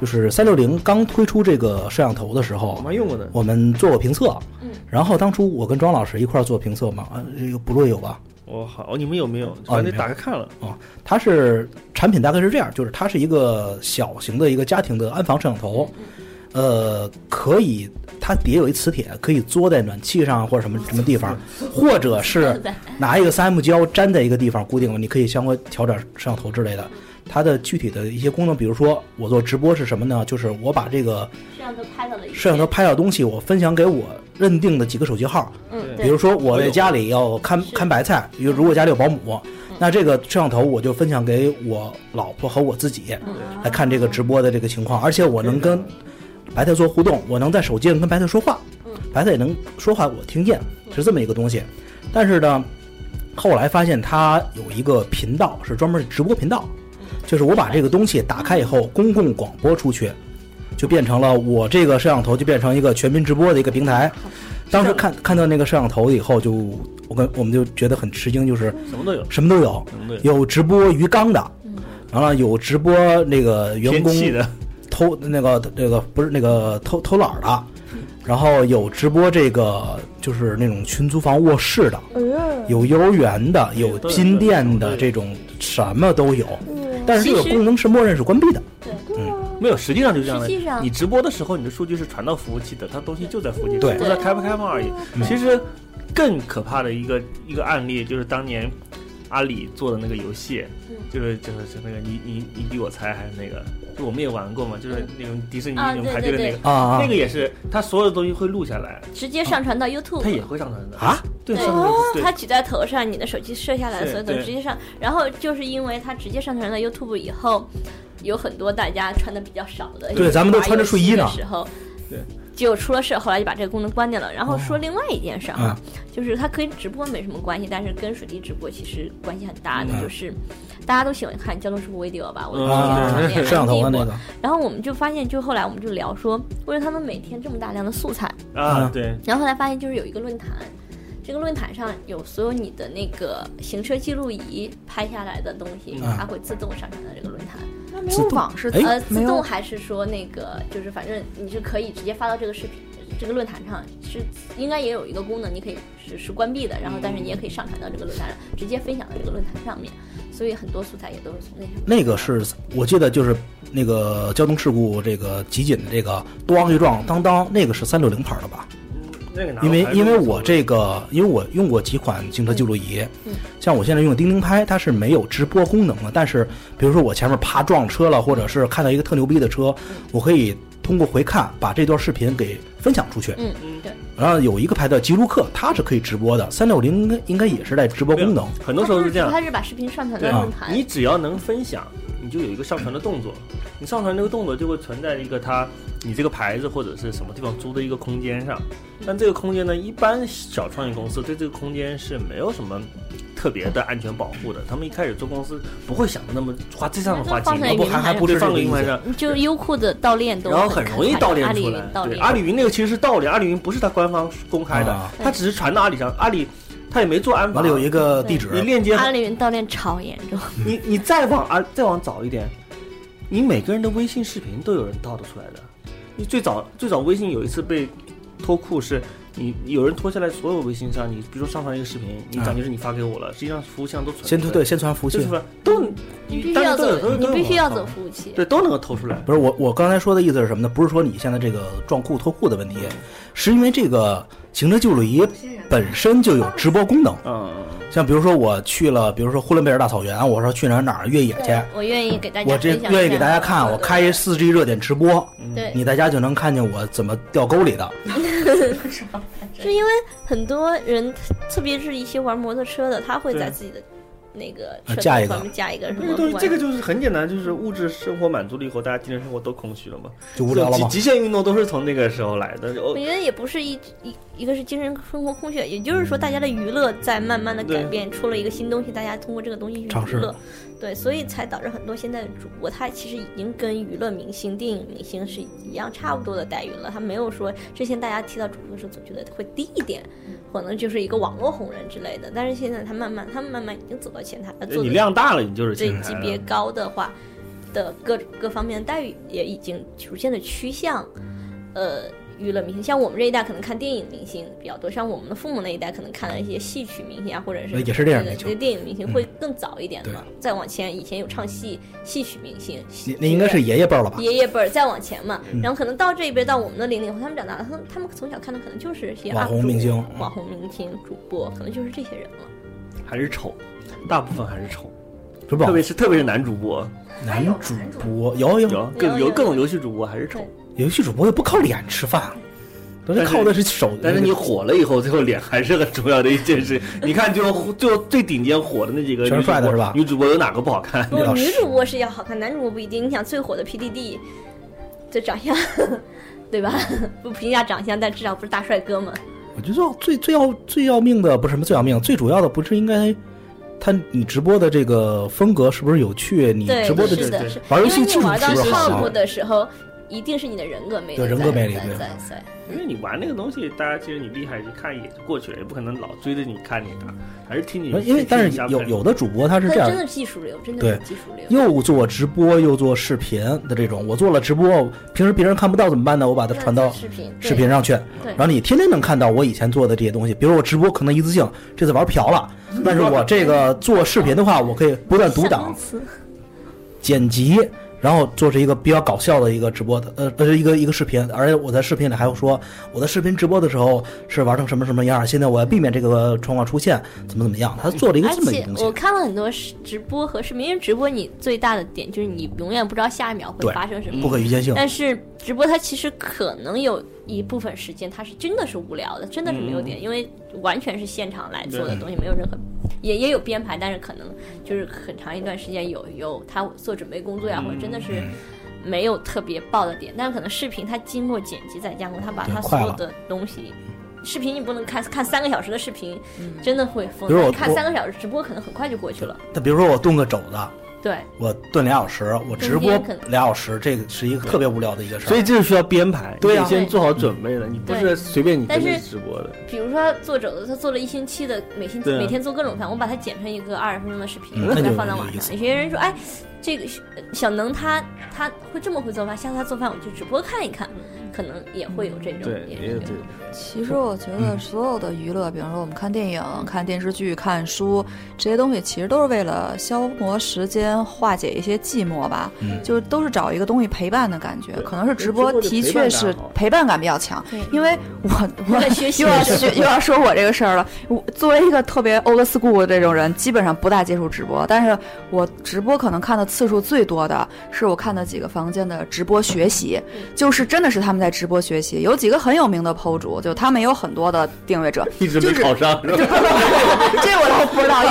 就是三六零刚推出这个摄像头的时我候，们用过的。我们做过评测，嗯，然后当初我跟庄老师一块儿做评测嘛，啊，这个不落有吧？我好，哦，你们有没有？啊你打开看了啊。它是产品大概是这样，就是它是一个小型的一个家庭的安防摄像头，呃，可以它底下有一磁铁，可以坐在暖气上或者什么什么地方，或者是拿一个三 M 胶粘在一个地方固定了，你可以相关调整摄像头之类的。它的具体的一些功能，比如说我做直播是什么呢？就是我把这个摄像头拍到的摄像头拍到的东西，我分享给我认定的几个手机号，嗯，比如说我在家里要看看白菜，比如如果家里有保姆，那这个摄像头我就分享给我老婆和我自己来看这个直播的这个情况，而且我能跟白菜做互动，我能在手机上跟白菜说话，白菜也能说话，我听见，是这么一个东西。但是呢，后来发现它有一个频道是专门直播频道，就是我把这个东西打开以后，公共广播出去，就变成了我这个摄像头就变成一个全民直播的一个平台。当时看看到那个摄像头以后就，我跟我们就觉得很吃惊，就是什么都有，什么都有，有。直播鱼缸的，完了有直播那个员工偷那个那个不是那个偷偷懒的，然后有直播这个就是那种群租房卧室的，有幼儿园的，有金店的这种什么都有，但是这个功能是默认是关闭的。没有，实际上就是这样的。实际上你直播的时候，你的数据是传到服务器的，它东西就在服务器，对只不知道开不开放而已。其实更可怕的一个一个案例就是当年阿里做的那个游戏，嗯就是就是就那个你你你比我猜还是那个，就我们也玩过嘛，就是那种迪士尼啊那种排队的那个。啊啊。那个也是，它所有的东西会录下来，直接上传到 YouTube，它也会上传的。啊！对，它举在头上，你的手机摄下来的所有的对。直接上，然后就是因为它直接上传到 YouTube 以后，有很多大家穿的比较少的，对咱们都穿着睡衣呢。时候，对，就出了事，后来就把这个功能关掉了。然后说另外一件事儿哈，嗯就是它跟直播没什么关系，但是跟水滴直播其实关系很大的，嗯。就是大家都喜欢看交通事故 video 吧，我摄像头的那个，然后我们就发现，就后来我们就聊说，为了他们每天这么大量的素材，啊，嗯对，然后后来发现就是有一个论坛，这个论坛上有所有你的那个行车记录仪拍下来的东西，嗯。它会自动上传到这个论坛。那没有网是哎呃，自动还是说那个就是反正你是可以直接发到这个视频。这个论坛上是应该也有一个功能，你可以是是关闭的，然后但是你也可以上传到这个论坛上，直接分享到这个论坛上面，所以很多素材也都是从那上面。那个是我记得就是那个交通事故这个集锦的这个咣一撞当当，那个是三六零牌的吧？那个因为因为我这个，因为我用过几款行车记录仪，像我现在用的钉钉拍，它是没有直播功能的。但是，比如说我前面啪撞车了，或者是看到一个特牛逼的车，我可以通过回看把这段视频给分享出去。嗯嗯，对，然后有一个牌叫吉鲁克，它是可以直播的。三六零应该应该也是带直播功能。很多时候是这样，它是把视频上传到论坛，你只要能分享，你就有一个上传的动作。你上传这个动作就会存在一个它你这个牌子或者是什么地方租的一个空间上。但这个空间呢，一般小创业公司对这个空间是没有什么特别的安全保护的。他们一开始做公司不会想的那么花这样的花放精力，在云盘上还不是对放这个云盘上。就优酷的盗链都然后很容易盗链出来，对，阿里云那个其实是盗链，阿里云不是它官方公开的啊，它只是传到阿里上，阿里它也没做安保。完了有一个地址，你链接阿里云盗链超严重，你你再往啊再往早一点，你每个人的微信视频都有人盗得出来的。你最早最早微信有一次被脱库是你有人拖下来所有微信上，你比如说上传一个视频，你感觉是你发给我了，实际上服务器上都存先对对，先传服务器就是。说都你必须要走，你必须要走服务器。对都能够偷出来。不是我，我刚才说的意思是什么呢？不是说你现在这个撞库脱库的问题，是因为这个行车记录仪本身就有直播功能。嗯，像比如说我去了，比如说呼伦贝尔大草原，我说去哪儿哪儿越野去，我愿意给大家我这愿意给大家看，我开一四 G 热点直播，对，你在家就能看见我怎么掉沟里的。是因为很多人，特别是一些玩摩托车的，他会在自己的那个加一个。加一个什么这个东西，这个就是很简单，就是物质生活满足了以后，大家精神生活都空虚了嘛，就无聊了嘛极极限运动都是从那个时候来的。哦我觉得也不是一一一个是精神生活空虚，也就是说大家的娱乐在慢慢的改变，出了一个新东西，大家通过这个东西去娱乐，对，所以才导致很多现在的主播他其实已经跟娱乐明星、电影明星是一样差不多的待遇了，他没有说之前大家提到主播的时候总觉得会低一点，可能就是一个网络红人之类的，但是现在他慢慢他们慢慢已经走到前台了，做你量大了，你就是级别高的话的各各方面的待遇也已经逐渐的趋向，呃，娱乐明星。像我们这一代可能看电影明星比较多，像我们的父母那一代可能看了一些戏曲明星啊，或者是也是电影这明星个这个电影明星会更早一点对嘛。再往前，以前有唱戏戏曲明星，那那应该是爷爷辈儿了吧？爷爷辈儿再往前嘛，嗯然后可能到这一辈到我们的零零后，他们长大了，他们他们从小看的可能就是一些网红明星网红明星、主播，可能就是这些人了。还是丑，大部分还是丑，是吧特？别是特别是男主播，男主播有有有各有各种游戏主播还是丑。游戏主播也不靠脸吃饭，都是但是靠的是手。但是你火了以后，最后脸还是很重要的一件事。你看就，就最顶尖火的那几个全是女主播帅的是吧女主播有哪个不好看？不，女主播是要好看，男主播不一定。你想最火的 PDD，这长相，对吧？不评价长相，但至少不是大帅哥嘛。我觉得最最要最要命的不是什么最要命，最主要的不是应该他你直播的这个风格是不是有趣？你，直播的是的，对是。玩游戏技术是不是好 top 的时候，一定是你的人格魅力，对人格魅力在对。因为你玩那个东西，大家其实你厉害，一看一眼就过去了，也不可能老追着你看你的，还是听你。因为但是有有的主播他是这样他真，的技术流，真的对技术流。又做直播又做视频的这种，我做了直播，平时别人看不到怎么办呢？我把它传到视频，视频上去，然后你天天能看到我以前做的这些东西。比如我直播可能一次性这次玩瓢了，但是我这个做视频的话，我可以不断读档、剪辑，然后做成一个比较搞笑的一个直播的，呃，呃，一个一个视频。而且我在视频里还有说，我的视频直播的时候是玩成什么什么样，现在我要避免这个状况出现，怎么怎么样。他做了一个而这么一个东西且我。看了很多视直播和视频，因为直播你最大的点就是你永远不知道下一秒会发生什么，不可预见性，但是直播它其实可能有一部分时间它是真的是无聊的，真的是没有点，因为完全是现场来做的东西，没有任何，也也有编排，但是可能就是很长一段时间有有他做准备工作呀，或者真的是没有特别爆的点，但是可能视频它经过剪辑再加工，他把对快了它所有的东西。视频你不能看看三个小时的视频，真的会疯比如我。看三个小时直播可能很快就过去了。但比如说我动个肘子，对，我炖俩小时，我直播俩小时，这个是一个特别无聊的一个事儿。所以这是需要编排，对呀你先做好准备的，你不是随便你跟着但是直播的。比如说做肘子，他做了一星期的，每星期、啊每天做各种饭，我把它剪成一个二十分钟的视频，嗯我把它放到网上。有些人说，哎，这个呃小能他他会这么会做饭，下次他做饭我去直播看一看，可能也会有这种。对，也也有这种。其实我觉得所有的娱乐，比方说我们看电影、看电视剧、看书这些东西，其实都是为了消磨时间、化解一些寂寞吧。嗯就是都是找一个东西陪伴的感觉。可能是直直播的确是陪伴感比较强对，因为我 我又要学又要说我这个事儿了。我作为一个特别 old school 的这种人，基本上不大接触直播，但是我直播可能看的次数最多的是我看的几个房间的直播学习，就是真的是他们在直播学习，有几个很有名的 PO 主，就他们有很多的订阅者，一直没就是考上，这我倒不知道，因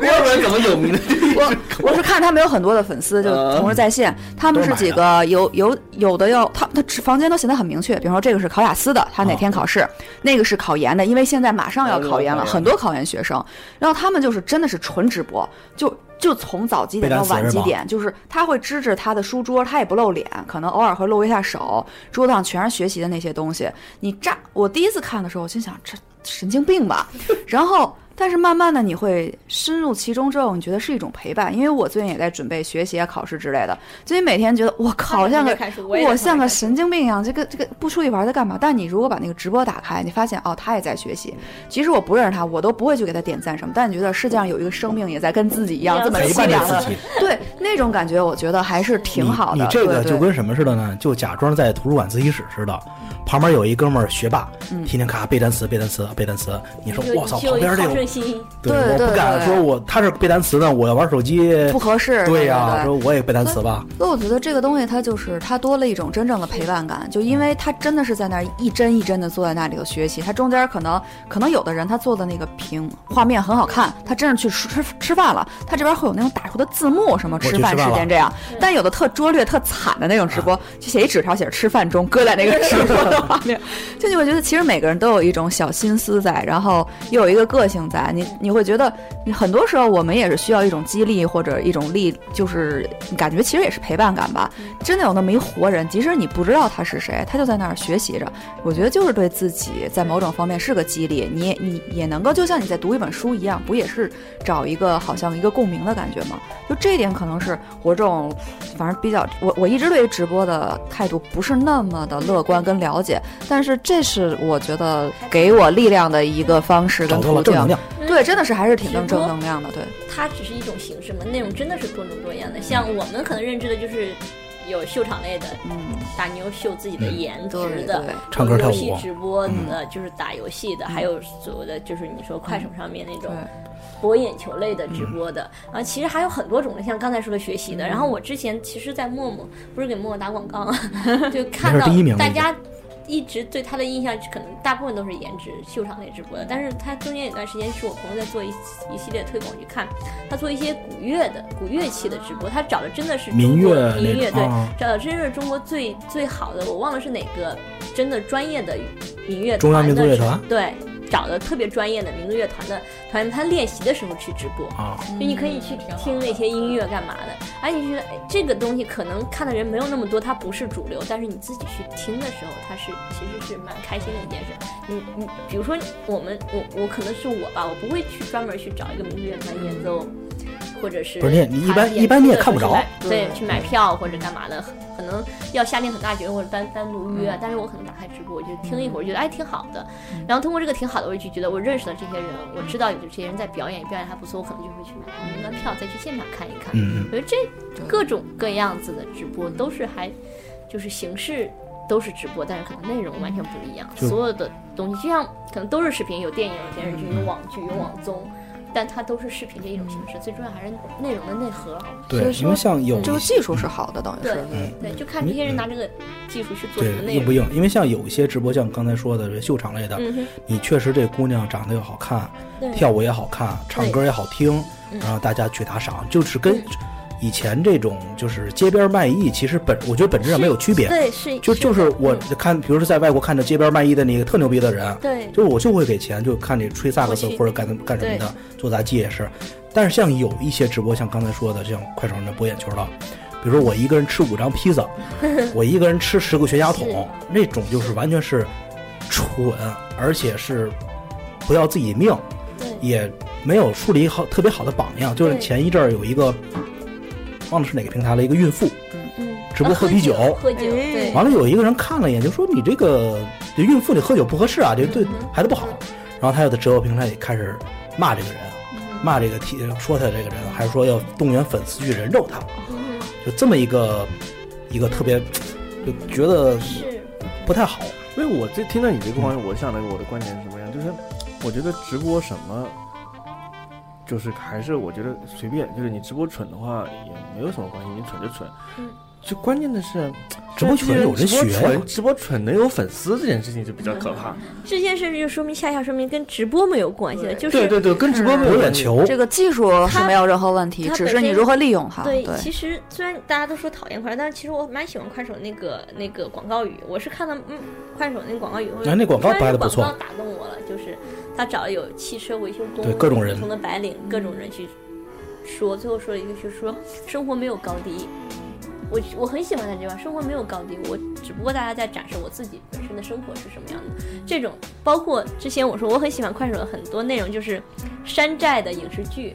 为要不然怎么有名的？我我是看他们有很多的粉丝，就啊同时在线。他们是几个有有有的要他他房间都写的很明确，比如说这个是考雅思的，他哪天考试；那个是考研的，因为现在马上要考研了，哦很多考研学生。然后他们就是真的是纯直播，就。就从早几点到晚几点，就是他会支着他的书桌，他也不露脸，可能偶尔会露一下手，桌子上全是学习的那些东西。你乍我第一次看的时候，我心想这神经病吧。然后，但是慢慢的你会深入其中之后，你觉得是一种陪伴。因为我最近也在准备学习啊、考试之类的，所以每天觉得我靠，像个我像个神经病一样，这个这个不出去玩在干嘛？但你如果把那个直播打开，你发现哦，他也在学习。其实我不认识他，我都不会去给他点赞什么。但你觉得世界上有一个生命也在跟自己一样这么陪伴着凄凉的自，己。对那种感觉，我觉得还是挺好的。你你这个就跟什么似的呢？就假装在图书馆自习室似的，旁边有一哥们儿学霸，嗯天天咔背单词背单词背单词。你说我操，旁边这个对，对对我不敢说我他是背单词呢，我要玩手机不合适。对呀，对说我也背单词吧。所以我觉得这个东西它就是它多了一种真正的陪伴感，就因为他真的是在那儿一帧一帧的坐在那里头学习，他中间可能可能有的人他做的那个屏画面很好看，他真是去吃吃吃饭了，他这边会有那种打出的字幕什么吃饭时间这样，但有的特拙劣特惨的那种直播，就写一纸条写着吃饭中，搁在那个直播的画面，就你会觉得其实每个人都有一种小心思在，然后又有一个个性在，你你会觉得你很多时候我们也是需要一种激励或者一种力，就是感觉其实也是陪伴感吧。真的有那么一活人，即使你不知道他是谁，他就在那儿学习着。我觉得就是对自己在某种方面是个激励，你也你也能够就像你在读一本书一样，不也是找一个好像一个共鸣的感觉吗？就这一点可能是我这种反正比较我我一直对于直播的态度不是那么的乐观跟了解，但是这是我觉得给我力量的一个方式跟途径。正能量，对，真的是还是挺正正能量的。对，它只是一种形式嘛，内容真的是多种多样的。像我们可能认知的就是有秀场类的，嗯，打妞秀自己的颜值对的，唱歌跳舞游戏直播的，就是打游戏的，还有所谓的就是你说快手上面那种。博眼球类的直播的，啊，其实还有很多种的，像刚才说的学习的。然后我之前其实，在陌陌不是给陌陌打广告啊，就看到大家一直对他的印象，可能大部分都是颜值秀场类直播的。但是他中间有段时间是我朋友在做一一系列推广，去看他做一些古乐的古乐器的直播，他找的真的是民国乐民乐对啊，找的真是中国最最好的，我忘了是哪个真的专业的民乐中央民族的乐团对。找的特别专业的民族乐团的团员，他练习的时候去直播，啊，就你可以去听那些音乐干嘛的。哎，你觉得哎这个东西可能看的人没有那么多，它不是主流，但是你自己去听的时候，它是其实是蛮开心的一件事。你你比如说我们我我可能是我吧，我不会去专门去找一个民族乐团演奏。或者是不是你你一般一般你也看不着对，去买票或者干嘛的，可能要下定很大决心或者单单独嗯约，但是我可能打开直播，我就听一会儿，觉得哎挺好的，然后通过这个挺好的，我就觉得我认识了这些人，我知道有这些人在表演，表演还不错，我可能就会去买他们的票，再去现场看一看。嗯我觉得这各种各样子的直播都是还就是形式都是直播，但是可能内容完全不一样。所有的东西就像可能都是视频，有电影、有电视剧、有网剧、有网综，但它都是视频的一种形式，最重要还是内容的内核。对，因为像有这个技术是好的，等于是。对，就看这些人拿这个技术去做什么内容。对硬不硬？因为像有一些直播，像刚才说的这秀场类的，你确实这姑娘长得又好看，跳舞也好看，唱歌也好听，嗯然后大家去打赏，就是跟以前这种就是街边卖艺，其实本我觉得本质上没有区别。对是就就是我嗯看，比如说在外国看着街边卖艺的那个特牛逼的人，对就是我就会给钱，就看你吹萨克斯或者干干什么的，做杂技也是。但是像有一些直播，像刚才说的，像快手上的博眼球的，比如说我一个人吃五张披萨，我一个人吃十个全家桶，那种就是完全是蠢，而且是不要自己命，对也没有树立好特别好的榜样。就是前一阵儿有一个忘了是哪个平台了，一个孕妇，嗯，直播啊喝啤酒喝酒，对，完了有一个人看了一眼，就说你这个这孕妇你喝酒不合适啊，这对孩子不好。然后他又在直播平台里开始骂这个人，骂这个提说他这个人，还说要动员粉丝去人肉他，嗯就这么一个一个特别就觉得是。不太好。因为我这听到你这个观点，我想的我的观点是什么样？就是我觉得直播什么，就是还是我觉得随便，就是你直播蠢的话也没有什么关系，你蠢就蠢。就关键的是，直播蠢有人学直播蠢，直播蠢能有粉丝这件事情就比较可怕。这件事就说明恰恰说明跟直播没有关系的，就是对对对，跟直播没有关系。博眼球，这个技术是没有任何问题，只是你如何利用它。对，对，其实虽然大家都说讨厌快手，但是其实我蛮喜欢快手那个那个广告语。我是看到嗯快手那个广告语，我哎那广告拍的不错广告打动我了，就是他找了有汽车维修工，对各种人不同的白领，各种人去说，最后说了一个，就是说生活没有高低。我我很喜欢他这句话，生活没有高低，我只不过大家在展示我自己本身的生活是什么样的。这种包括之前我说我很喜欢快手的很多内容，就是山寨的影视剧。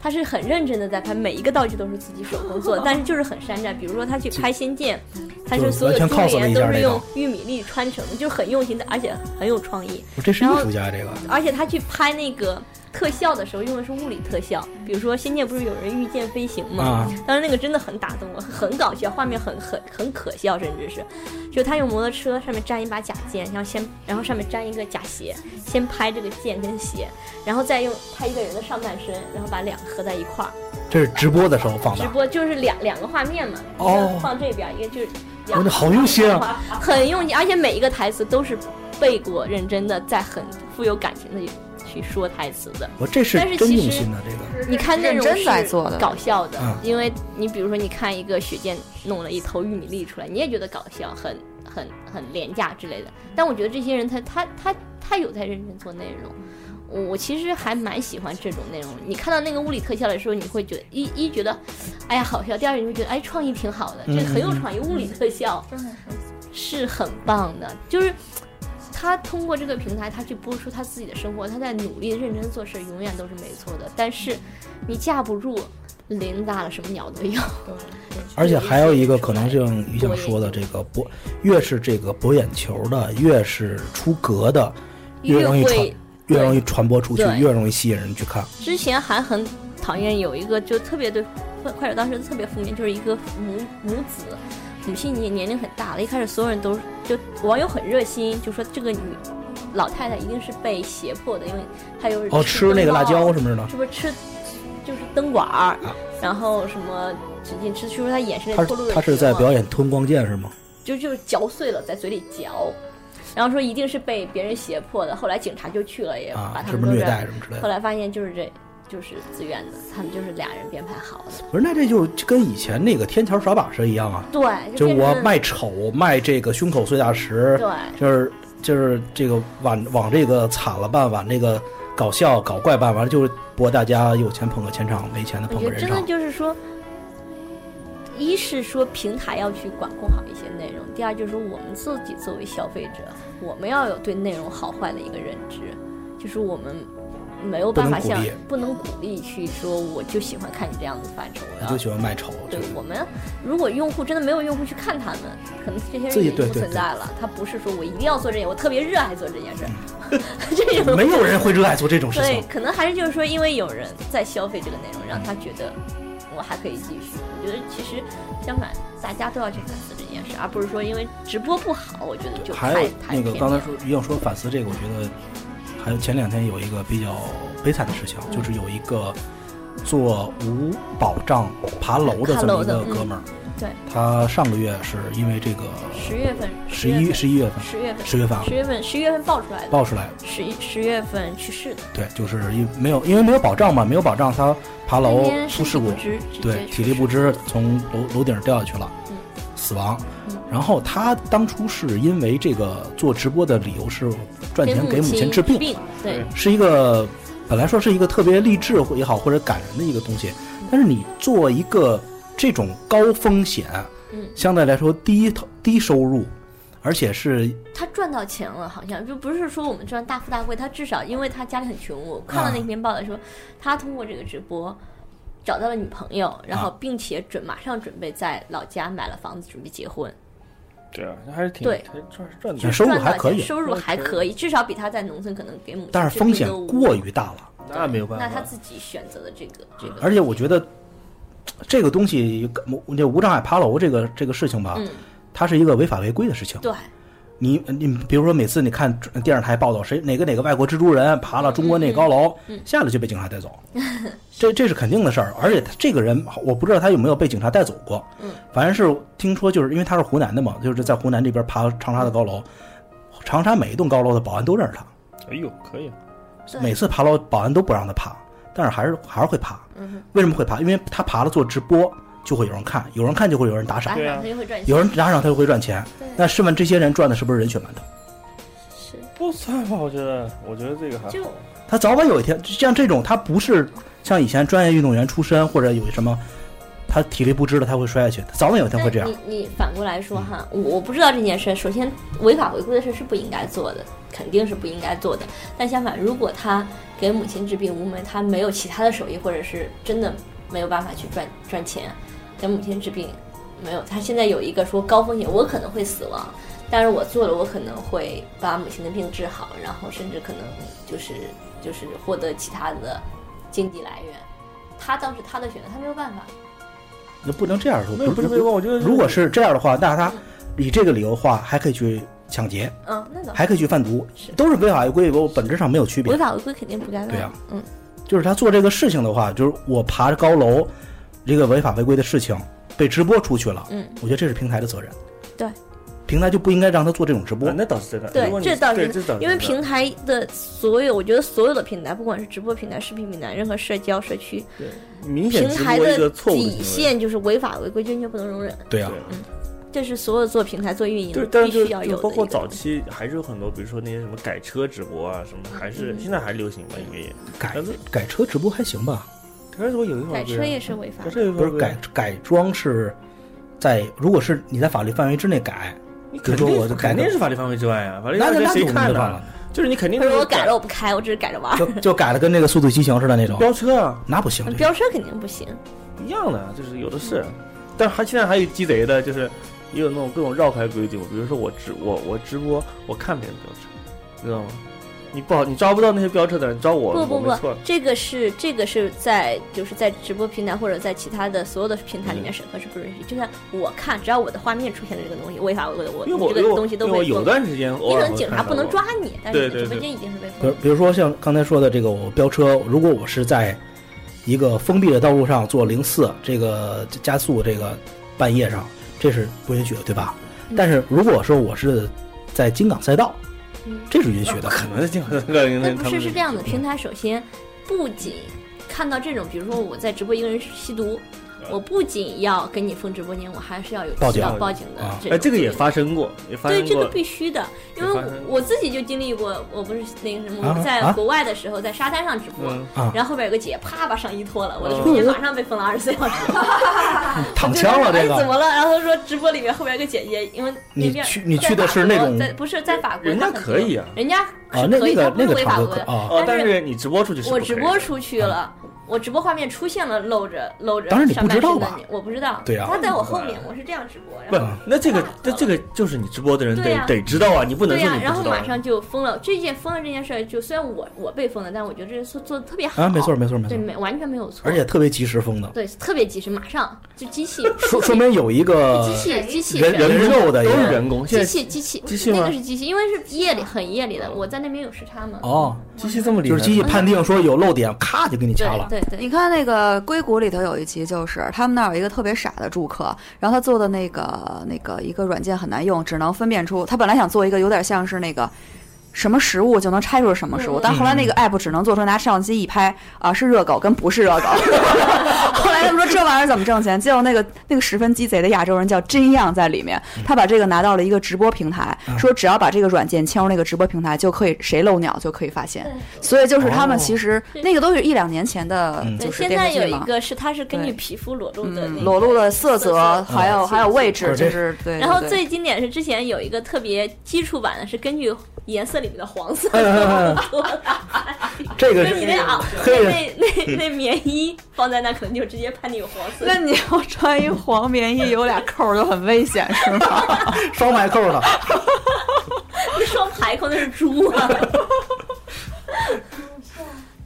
他是很认真的在拍，每一个道具都是自己手工做的，但是就是很山寨。比如说他去拍《仙剑》，他是所有完全珠帘一下这个都是用玉米粒穿成的，就很用心的，而且很有创意。这是艺术家，这个而且他去拍那个特效的时候用的是物理特效，比如说《仙剑》不是有人御剑飞行吗？啊，当时那个真的很打动我，很搞笑，画面很很很可笑，甚至是，就他用摩托车上面粘一把假剑，然后先然后上面粘一个假鞋，先拍这个剑跟鞋，然后再用拍一个人的上半身，然后把两个合在一块儿。这是直播的时候放的直。播就是两两个画面嘛，哦放这边，一个就是好用心啊，很用心，而且每一个台词都是背过，认真的，在很富有感情的去说台词的。我这是但是其实真用心的，这个你看内容真在是搞笑的，嗯因为你比如说你看一个雪见弄了一头玉米粒出来，你也觉得搞笑，很很很廉价之类的。但我觉得这些人他他他他有在认真做内容。我我其实还蛮喜欢这种内容。你看到那个物理特效的时候，你会觉得一一觉得，哎呀好笑；第二你会觉得哎创意挺好的，这个很有创意。物理特效是很棒的，就是他通过这个平台，他去播出他自己的生活，他在努力认真做事，永远都是没错的。但是你架不住林大了，什么鸟都有。而且还有一个可能性，于想说的，这个博越是这个博眼球的，越是出格的，越容易传越容易传播出去，越容易吸引人去看。之前还很讨厌有一个就特别对快快手当时特别负面，就是一个母母子，母亲年年龄很大了，一开始所有人都就网友很热心，就说这个女老太太一定是被胁迫的，因为她有哦，吃那个辣椒什么的，是不是吃就是灯管儿，然后什么使劲吃，说她眼神透露的她是在表演吞光剑是吗？就就是嚼碎了在嘴里嚼，然后说一定是被别人胁迫的，后来警察就去了，也把啊，他们虐待什么之类的？后来发现就是这就是自愿的，他们就是俩人编排好的。不是，那这就跟以前那个天桥耍把式一样啊，对，就我卖丑，卖这个胸口碎大石，对，就是就是这个往往这个惨了办，往这个搞笑搞怪办，完了就是博大家有钱捧个钱场，没钱的捧个人场。就是说，一是说平台要去管控好一些内容，第二就是说我们自己作为消费者，我们要有对内容好坏的一个认知，就是我们。没有办法像不能鼓励去说，我就喜欢看你这样子范畴，我就喜欢卖丑，对我们，如果用户真的没有用户去看他们，可能这些人不对对对存在了。他不是说我一定要做这件，我特别热爱做这件事儿，这种没有人会热爱做这种事情对，。可能还是就是说，因为有人在消费这个内容，让他觉得我还可以继续。我觉得其实相反，大家都要去反思这件事，而不是说因为直播不好，我觉得就还有太太那个刚才说于洋说反思这个，我觉得还有前两天有一个比较悲惨的事情，嗯就是有一个做无保障爬楼的这么一个哥们儿，对，他上个月是因为这个十月份，十一十一月份十月份，十月份啊十月份，十月份爆出来的，爆出来，十一十月份去世的，对，就是因没有因为没有保障嘛，没有保障，他爬楼出事故对，体力不支，从楼楼顶掉下去了，嗯死亡嗯。然后他当初是因为这个做直播的理由是赚钱给母亲亲治病，病，对，是一个本来说是一个特别励志也好或者感人的一个东西，但是你做一个这种高风险，嗯。相对来说低低收入，而且是他赚到钱了，好像就不是说我们赚大富大贵，他至少因为他家里很穷，我看到那篇报道说，他通过这个直播找到了女朋友，然后啊。并且准马上准备在老家买了房子，准备结婚，对啊，那还是挺对还赚赚的，收入还可以收入还可以，至少比他在农村可能给母亲但是风险过于大了。那没有办法。那他自己选择的这个这个，而且我觉得这个东西，这无障碍爬楼这个这个事情吧，嗯，它是一个违法违规的事情。对，你你比如说每次你看电视台报道谁哪个哪个外国蜘蛛人爬了中国那高楼，下来就被警察带走，这这是肯定的事儿。而且他这个人我不知道他有没有被警察带走过，嗯，反正是听说就是因为他是湖南的嘛，就是在湖南这边爬长沙的高楼，长沙每一栋高楼的保安都认识他，哎呦，可以每次爬楼保安都不让他爬，但是还是还是会爬。嗯，为什么会爬？因为他爬了做直播，就会有人看，有人看就会有人打赏打，对啊赏他就会赚钱，有人打赏他就会赚钱。那试问这些人赚的是不是人血馒头？是不算吧？我觉得，我觉得这个还就好。他早晚有一天，像这种他不是像以前专业运动员出身或者有什么，他体力不支了，他会摔下去，早晚有一天会这样。你你反过来说哈，我我不知道这件事。首先，违法违规的事是不应该做的，肯定是不应该做的。但相反，如果他给母亲治病无门，他没有其他的手艺，或者是真的没有办法去赚赚钱，给母亲治病没有。他现在有一个说高风险，我可能会死亡，但是我做了，我可能会把母亲的病治好，然后甚至可能就是就是获得其他的经济来源。他当时他的选择，他没有办法。那不能这样说，没有不是没有，我觉得如果是这样的话，那他以这个理由的话，还可以去抢劫，嗯，那倒还可以去贩毒，都是违法违规，我本质上没有区别违。法违规肯定不该干。对呀嗯，就是他做这个事情的话，就是我爬着高楼，这个违法违规的事情被直播出去了，嗯，我觉得这是平台的责任。对，平台就不应该让他做这种直播啊。那倒是这倒是对这倒是因为平台的所有，我觉得所有的平台，不管是直播平台、视频平台，任何社交社区，对明显直播一平台的个错误底。线就是违法违规，坚决不能容忍。对啊，嗯这是所有做平台、做运营对，但是就必须要有的包括早期还是有很多，比如说那些什么改车直播啊，什么还是嗯现在还流行吧，应该也。改改车直播还行吧？改车直播有一改车也是违法不是改改装是在，如果是你在法律范围之内改，你肯定改肯定是法律范围之外啊，法律范围之那那那就内谁看？了，就是你肯定他说我改了我不开，我只是改着玩儿。就就改了跟那个速度与激情似的那种，飙车啊，那不行。飙车肯定不行，一样的，就是有的是。但还现在还有鸡贼的，就是也有那种各种绕开规矩，比如说我直我我直播，我看别人飙车，知道吗？你不好，你抓不到那些飙车的人，抓我，不不不我没错。，这个是这个是在就是在直播平台或者在其他的所有的平台里面审核是不允许。就像我看，只要我的画面出现了这个东西违法我我我这个东西都因为我有。段时间，你可能警察不能抓你，但是你的直播间已经是被封的。比如说像刚才说的这个我飙车，如果我是在一个封闭的道路上做零四这个加速这个半夜上，这是不允许的，对吧？嗯但是如果说我是在京港赛道，嗯这是允许的。可能是这样的，那那不是是这样的，平台首先不仅看到这种，比如说我在直播一个人吸毒，我不仅要给你封直播间，我还是要有报警。要报警的啊。这种哎，这个也发生过，也发对，生过。这个。必须的，因为我自己就经历过，我不是那个什么，在啊国外的时候，在沙滩上直播，然后后边有个姐啪把上衣脱了，我的嗯。直播间马上被封了二十四小时。躺枪了这个。哎怎么了？然后说直播里面后边有个姐姐，因为那你去你去的是那种在不是在法国，人家可以啊。人家啊，那是可以，他不是那个那个违法违规的。场合啊，哦，但但是你直播出去是我直播出去了，我直播画面出现了露着露着当然你上半不知道吧身的你，我不知道。对呀他在我后面，我是这样直播，不然后，那这个那这个就是你直播的人得得知道啊，你不能对呀、说你不知道。然后马上就封了。这件封了这件事儿，就虽然我我被封了，但我觉得这件事做的特别好。啊，没错没错没对，错，没完全没有错。而且特别及时封的，对特别及时，马上就机器说说明有一个机器机器人肉的都是人工，机器机器机器那个是机器，因为是夜里很夜里的，我在那边有时差嘛。哦，机器这么厉害，就是机器判定说有漏点，咔就给你对掐了。对对，你看那个硅谷里头有一集，就是他们那儿有一个特别傻的住客，然后他做的那个那个一个软件很难用，只能分辨出他本来想做一个有点像是那个。什么食物就能拆出是什么食物，但后来那个 app 只能做出拿摄像机一拍啊是热狗跟不是热狗。后来他们说这玩意儿怎么挣钱？结果那个那个十分鸡贼的亚洲人叫真样在里面，他把这个拿到了一个直播平台，说只要把这个软件嵌入那个直播平台，就可以谁漏鸟就可以发现。所以就是他们其实那个都是一两年前的嗯，对，就是现在有一。个是它是根据皮肤裸露的嗯，裸露的色色泽，还有还有位置，就是对。然后最经典是之前有一个特别基础版的，是根据颜色里面的黄色。这个是你那那那那棉衣放在那，可能就直接判定有黄色。那你要穿一黄棉衣，有俩扣就很危险，是吗？双排扣的，那双排扣那是猪啊！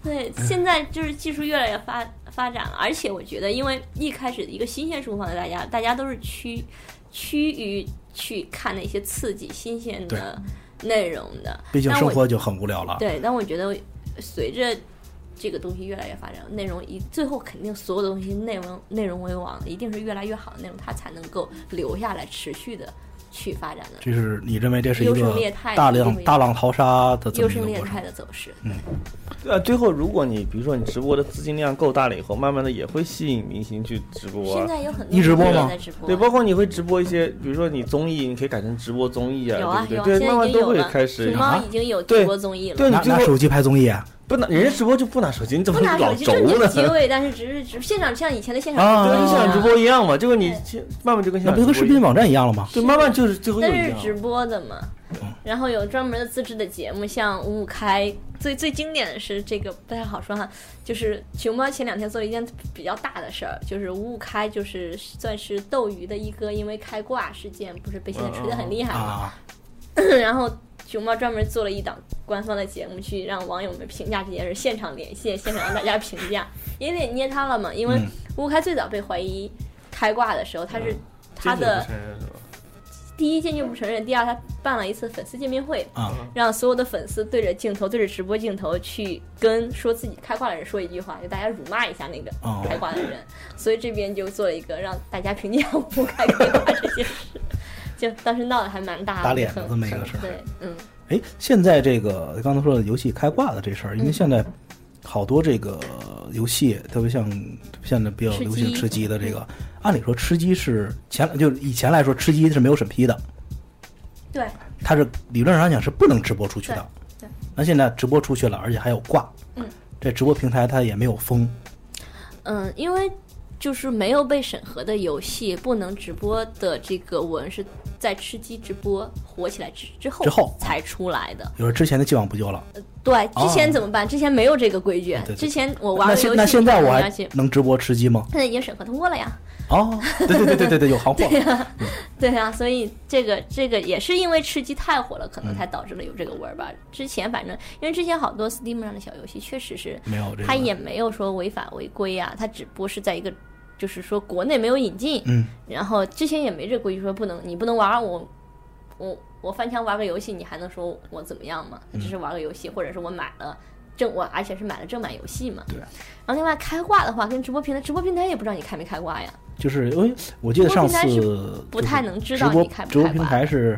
对，现在就是技术越来越发发展了，而且我觉得，因为一开始一个新鲜事物放在大家，大家都是趋趋于去看那些刺激、新鲜的内容的。毕竟生活就很无聊了。对，但我觉得随着这个东西越来越发展，内容一最后肯定所有的东西内容内容为王，一定是越来越好的内容，它才能够留下来，持续的去发展的。这是你认为这是一个大量大浪淘沙的这优胜劣汰？的走势。呃，最后如果你比如说你直播的资金量够大了以后，慢慢的也会吸引明星去直播现啊。在有很多一直播人吗在直播，对，包括你会直播一些，比如说你综艺，你可以改成直播综艺啊，有啊有啊，对不对？对，现在慢慢都会已经有。开始熊。猫已经有直对播综艺了。对，你拿拿手机拍综艺啊？不拿人家直播就不拿手机，你怎么不拿老手机，就是你轴呢？的机位，但是只是只现场像以前的现场啊，就直播一样跟现场直播一样嘛，结果你现慢慢就跟现那不就跟视频网站一样了吗？对，慢慢就是最后又一样。但是直播的嘛，然后有专门的自制的节目，像五五开，最最经典的是这个不太好说哈，就是熊猫前两天做了一件比较大的事儿，就是五五开就是算是斗鱼的一哥因为开挂事件，不是被现在吹得很厉害嘛，啊，然后熊猫专门做了一档官方的节目，去让网友们评价这件事，现场连线，现场让大家评价，因为捏他了嘛，因为嗯。五五开最早被怀疑开挂的时候，他是他的第一坚决不承认，第二他办了一次粉丝见面会，啊。让所有的粉丝对着镜头，对着直播镜头去跟说自己开挂的人说一句话，就大家辱骂一下那个哦。开挂的人。所以这边就做了一个让大家评价不开开挂这件事，就当时闹得还蛮大的，打脸的这么一个事儿对，嗯，哎，现在这个刚才说的游戏开挂的这事儿，因为嗯现在好多这个游戏，特别像现在比较流行吃鸡的这个，按理说吃鸡是前就是以前来说吃鸡是没有审批的，对，它是理论上讲是不能直播出去的。对对那现在直播出去了，而且还有挂，嗯，这直播平台它也没有封，嗯，因为就是没有被审核的游戏不能直播的这个文是在吃鸡直播火起来之之后之后才出来的。有时候之前的既往不咎了。对，之前怎么办？之前没有这个规矩哦对。对之前我玩那那现在我还能直播吃鸡吗？现在已经审核通过了呀。哦，对对对对对对，有行货。对啊，所以这个这个也是因为吃鸡太火了，可能才导致了有这个味儿吧。之前反正因为之前好多 Steam 上的小游戏确实是，没有这个它也没有说违法违规啊，它只不过是在一个就是说国内没有引进，嗯，然后之前也没这规矩说不能你不能玩我我我翻墙玩个游戏，你还能说我怎么样吗？嗯只是玩个游戏，或者是我买了。正我而且是买了正版游戏嘛，对。然后另外开挂的话，跟直播平台，直播平台也不知道你开没开挂呀。就是因为我记得上次不太能知道直播你开不直播平台是，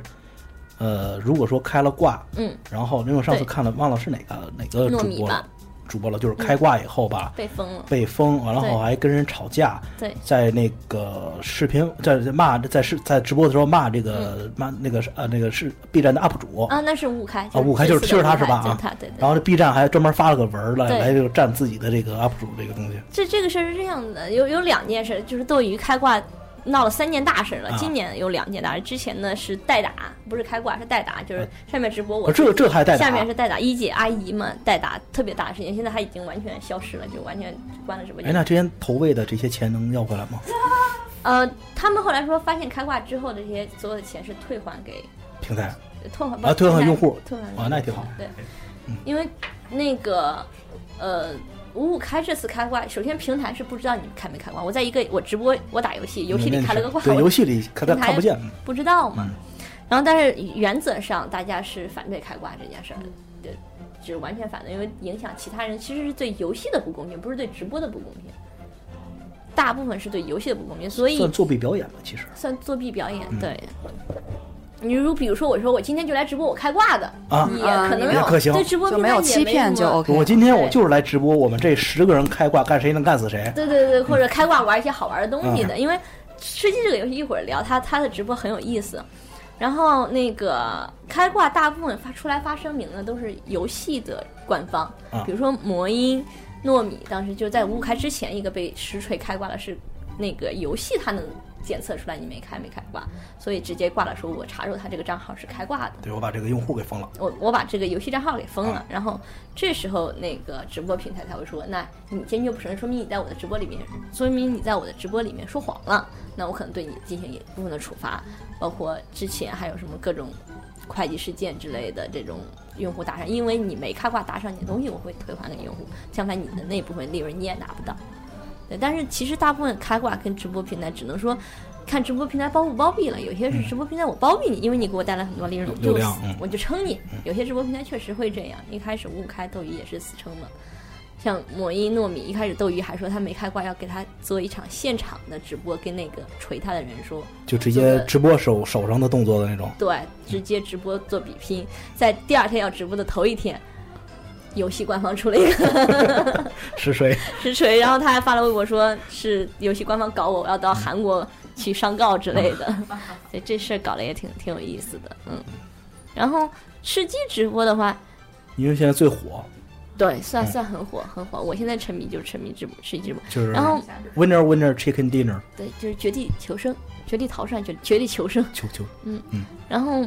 呃，如果说开了挂，嗯，然后因为我上次看了，忘了是哪个哪个主播了，主播了，就是开挂以后吧，被封了。被封，完了后还跟人吵架，对，在那个视频在在骂在视在直播的时候骂这嗯。个骂那个呃那个是 B 站的 UP 主。啊，那是五开啊，五开就是就是他是吧？啊，他对对。然后这 B 站还专门发了个文儿来对。来这个站自己的这个 UP 主这个东西，这这个事儿是这样的，有有两件事，就是斗鱼开挂闹了三件大事了。啊今年有两件大事，之前呢是代打，不是开挂是代打，就是上面直播我啊这这还代打下面是代打一姐阿姨们，代打特别大的事情，现在他已经完全消失了，就完全关了直播哎，间。那之前投喂的这些钱能要回来吗？呃，他们后来说发现开挂之后的这些所有的钱是退还给平台退还啊退还用户退还啊那也挺好对，因为那个呃。五五开这次开挂，首先平台是不知道你开没开挂。我在一个我直播我打游戏，游戏里开了个挂，对，游戏里看他平台看不见，不知道嘛。嗯然后，但是原则上大家是反对开挂这件事儿的，对，就是完全反对，因为影响其他人，其实是对游戏的不公平，不是对直播的不公平。大部分是对游戏的不公平，所以算作弊表演吧，其实算作弊表演。嗯对，你如比如说，我说我今天就来直播我开挂的，啊也啊可能也可行对直播就没有平台欺骗就 OK 我今天我就是来直播，我们这十个人开挂，干谁能干死谁。对对对，或者开挂玩一些好玩的东西的，嗯因为吃鸡这个游戏一会儿聊，他他的直播很有意思。然后那个开挂大部分发出来发声明的都是游戏的官方，啊比如说魔音、糯米，当时就在五五开之前，一个被实锤开挂的是那个游戏，它能检测出来你没开没开挂，所以直接挂了说我查出他这个账号是开挂的。对，我把这个用户给封了。我我把这个游戏账号给封了啊，然后这时候那个直播平台才会说，那你坚决不承认，说明你在我的直播里面，说明你在我的直播里面说谎了，那我可能对你进行一部分的处罚，包括之前还有什么各种会计事件之类的这种用户打赏，因为你没开挂打赏你的东西，我会退还给用户，相反你的那部分利润你也拿不到。对，但是其实大部分开挂跟直播平台只能说。看直播平台包不包庇了，有些是直播平台我包庇你，因为你给我带来很多利润，我就撑你。有些直播平台确实会这样，一开始五五开斗鱼也是死撑嘛。像抹一糯米，一开始斗鱼还说他没开挂，要给他做一场现场的直播，跟那个锤他的人说，就直接直播手手上的动作的那种。对，直接直播做比拼，在第二天要直播的头一天，游戏官方出了一个 实锤？实锤，然后他还发了微博说是游戏官方搞我，我要到韩国去上告之类的，所以这事儿搞得也挺挺有意思的，嗯。然后吃鸡直播的话，因为现在最火，对，算算很火很火。我现在沉迷就是沉迷直播吃鸡直播，就是然后 winner winner chicken dinner，对，就是绝地求生、绝地逃生、绝绝地求生。求求。然后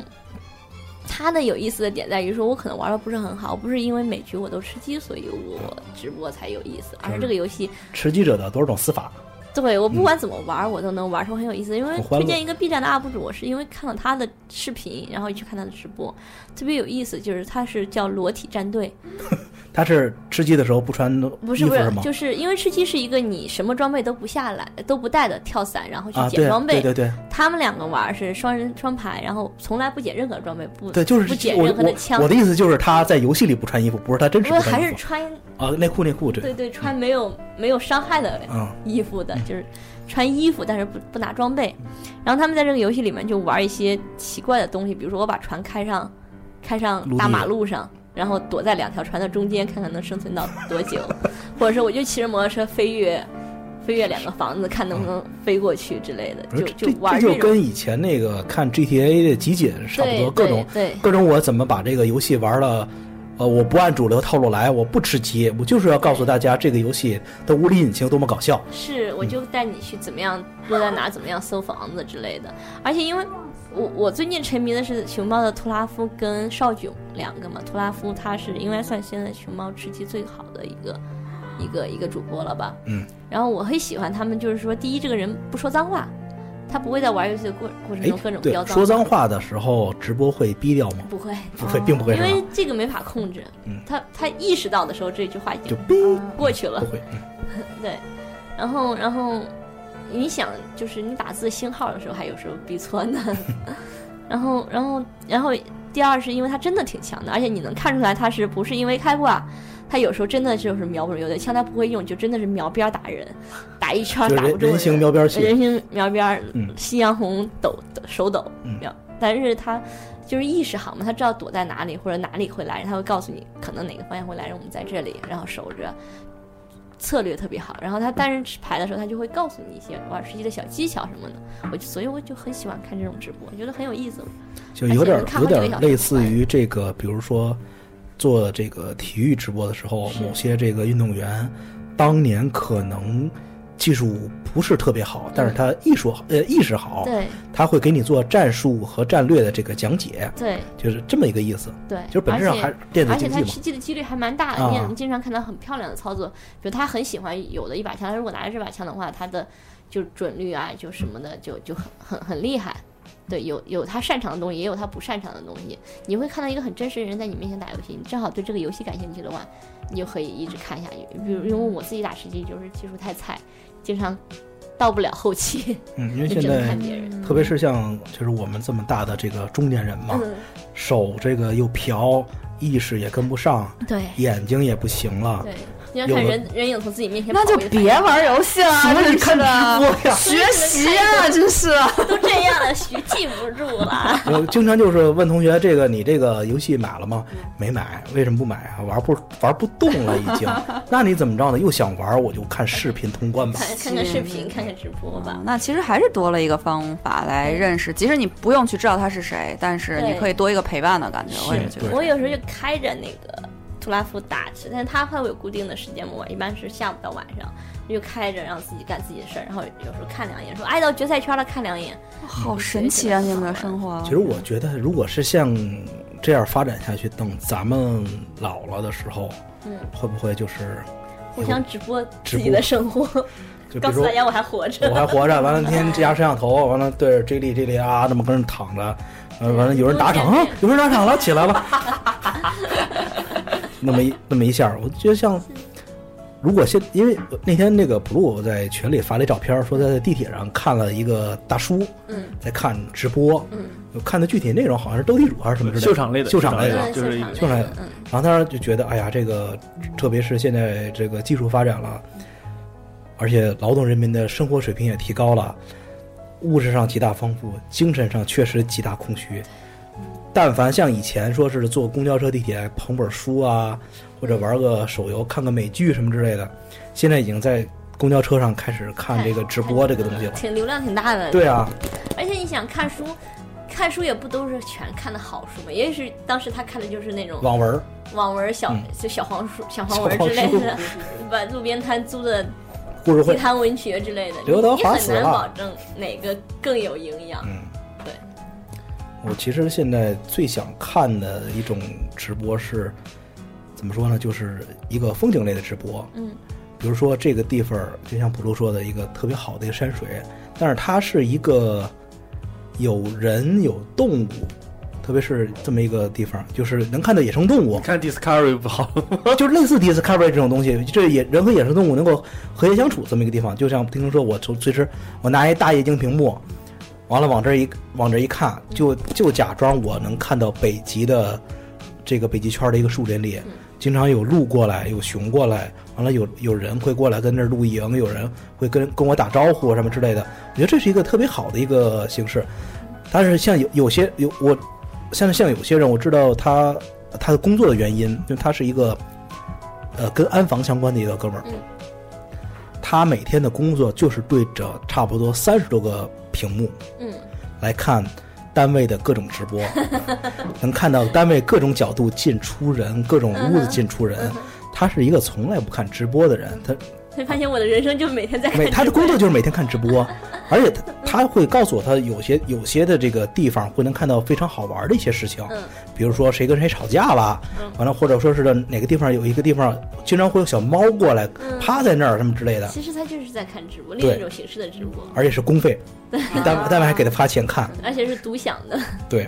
它的有意思的点在于说，我可能玩的不是很好，不是因为每局我都吃鸡，所以我直播才有意思，而是这个游戏吃鸡者的多少种死法，对我不管怎么玩，我都能玩出很有意思。因为推荐一个 B 站的 UP 主，我是因为看了他的视频，然后去看他的直播，特别有意思。就是他是叫裸体战队，他是吃鸡的时候不穿不是不是，衣服吗？就是因为吃鸡是一个你什么装备都不下来都不带的跳伞，然后去捡装备。对对对他们两个玩是双人双排，然后从来不捡任何装备，不对，就是不捡任何的枪我我，的意思就是他在游戏里不穿衣服，不是他真实不是还是穿啊，内裤内裤这对对穿没有没有伤害的嗯衣服的，就是穿衣服，但是不不拿装备。然后他们在这个游戏里面就玩一些奇怪的东西，比如说我把船开上开上大马路上，然后躲在两条船的中间，看看能生存到多久，或者是我就骑着摩托车飞跃飞跃两个房子，看能不能飞过去之类的，就就玩种。这就跟以前那个看 GTA 的集锦差不多，各种各种我怎么把这个游戏玩了。呃，我不按主流套路来，我不吃鸡，我就是要告诉大家这个游戏的物理引擎多么搞笑。是，我就带你去怎么样落在哪，怎么样搜房子之类的。而且因为我我最近沉迷的是熊猫的图拉夫跟少囧两个嘛，图拉夫他是应该算现在熊猫吃鸡最好的一个一个一个主播了吧？嗯。然后我很喜欢他们，就是说，第一，这个人不说脏话，他不会在玩游戏的过过程哎中各种，对飙，脏说脏话的时候直播会逼掉吗？不会，不会，并不会因？为这个没法控制。嗯他他意识到的时候，这句话已经就逼过去了不。会。嗯对，然后然后你想，就是你打字星号的时候，还有时候逼错呢。然后然后然后第二是因为他真的挺强的，而且你能看出来他是不是因为开挂，他有时候真的就是瞄不准，有的枪他不会用，就真的是瞄边儿打人，打一圈打不中人人形瞄边器人形瞄边夕阳红抖抖手抖嗯瞄，但是他。就是意识好嘛，他知道躲在哪里或者哪里会来人，他会告诉你可能哪个方向会来人，我们在这里，然后守着，策略特别好。然后他单人牌的时候，他就会告诉你一些玩吃鸡的小技巧什么的。我就所以我就很喜欢看这种直播，我觉得很有意思。就有点有点类似于这个，比如说做这个体育直播的时候，某些这个运动员当年可能技术不是特别好，但是他艺术好呃意识好，嗯对他会给你做战术和战略的这个讲解，对就是这么一个意思。对，就是本质上还是电子而且他。吃鸡的几率还蛮大的，啊你也能经常看到很漂亮的操作。比如他很喜欢有的一把枪，他如果拿着这把枪的话，他的就准率啊，就什么的，就就很很很厉害。对，有有他擅长的东西，也有他不擅长的东西。你会看到一个很真实的人在你面前打游戏，你正好对这个游戏感兴趣的话，你就可以一直看下去。比如因为我自己打吃鸡就是技术太菜，经常到不了后期，嗯，因为现在看别人。特别是像就是我们这么大的这个中年人嘛，嗯，手这个又瓢，意识也跟不上，对眼睛也不行了。对，经常看人人影从自己面前那就别玩游戏了，真是所以看直，播呀，学习啊，真是。都这样了，学记不住了。我经常就是问同学，这个你这个游戏买了吗？没买，为什么不买啊？玩不玩不动了已经。那你怎么着呢？又想玩，我就看视频通关吧。看看看视频，看看直播吧。那其实还是多了一个方法来认识，即使你不用去知道他是谁，但是你可以多一个陪伴的感觉。我也觉得我有时候就开着那个图拉夫打吃，但是他会有固定的时间嘛，我一般是下午到晚上，就开着让自己干自己的事儿，然后有时候看两眼，说哎到决赛圈了看两眼，好神奇啊！你们的生活其，实我觉得，如果是像这样发展下去，等咱们老了的时候，嗯，会不会就是互相直播自己的生活，就比 如说告诉大家我还活着。我还活着，完了天天加摄像头，完了对着 J 莉 J 莉啊这么跟人躺着，呃完了有人打场啊，有人打赏了，起来了，那么一那么一下，我觉得像。如果现因为那天那个 blue 在群里发了一照片，说他在地铁上看了一个大叔嗯在看直播，嗯，看的具体内容好像是斗地主还是什么之类的，秀场类的秀场类的，嗯就是现场秀场类的然后当时就觉得，哎呀，这个特别是现在这个技术发展了，而且劳动人民的生活水平也提高了，物质上极大丰富，精神上确实极大空虚。但凡像以前说是坐公交车、地铁捧本书啊，或者玩个手游、看个美剧什么之类的，现在已经在公交车上开始看这个直播这个东西了。挺流量挺大的。对啊，而且你想看书，看书也不都是全看的好书嘛，也许当时他看的就是那种网文网文小、嗯就小黄书、小黄文之类的，把路边摊租的地故事会，摊文学之类的，刘德你很难保证哪个更有营养。我其实现在最想看的一种直播是，怎么说呢？就是一个风景类的直播。嗯，比如说这个地方，就像普鲁说的一个特别好的一个山水，但是它是一个有人有动物，特别是这么一个地方，就是能看到野生动物，看 Discovery 不好，就是类似 Discovery 这种东西，这野人和野生动物能够和谐相处这么一个地方。就像听说我从随时我拿一大液晶屏幕，完了往这一往这一看，就就假装我能看到北极的这个北极圈的一个树林里，经常有鹿过来，有熊过来，完了有有人会过来跟这儿露营，有人会跟跟我打招呼什么之类的。我觉得这是一个特别好的一个形式。但是像有有些有我，像像有些人我知道他他的工作的原因，因为他是一个呃跟安防相关的一个哥们儿，嗯他每天的工作就是对着差不多三十多个屏幕嗯，来看单位的各种直播，能看到单位各种角度进出人，各种屋子进出人。他是一个从来不看直播的人，他会 发现我的人生就每天在看每他的工作就是每天看直播，而且他他会告诉我，他有些有些的这个地方会能看到非常好玩的一些事情，嗯。比如说谁跟谁吵架了，嗯。完了或者说是哪个地方有一个地方经常会有小猫过来嗯。趴在那儿什么之类的，其实他就是在看直播，另一种形式的直播，而且是公费，单单位还给他发钱看，而且是独享的。对，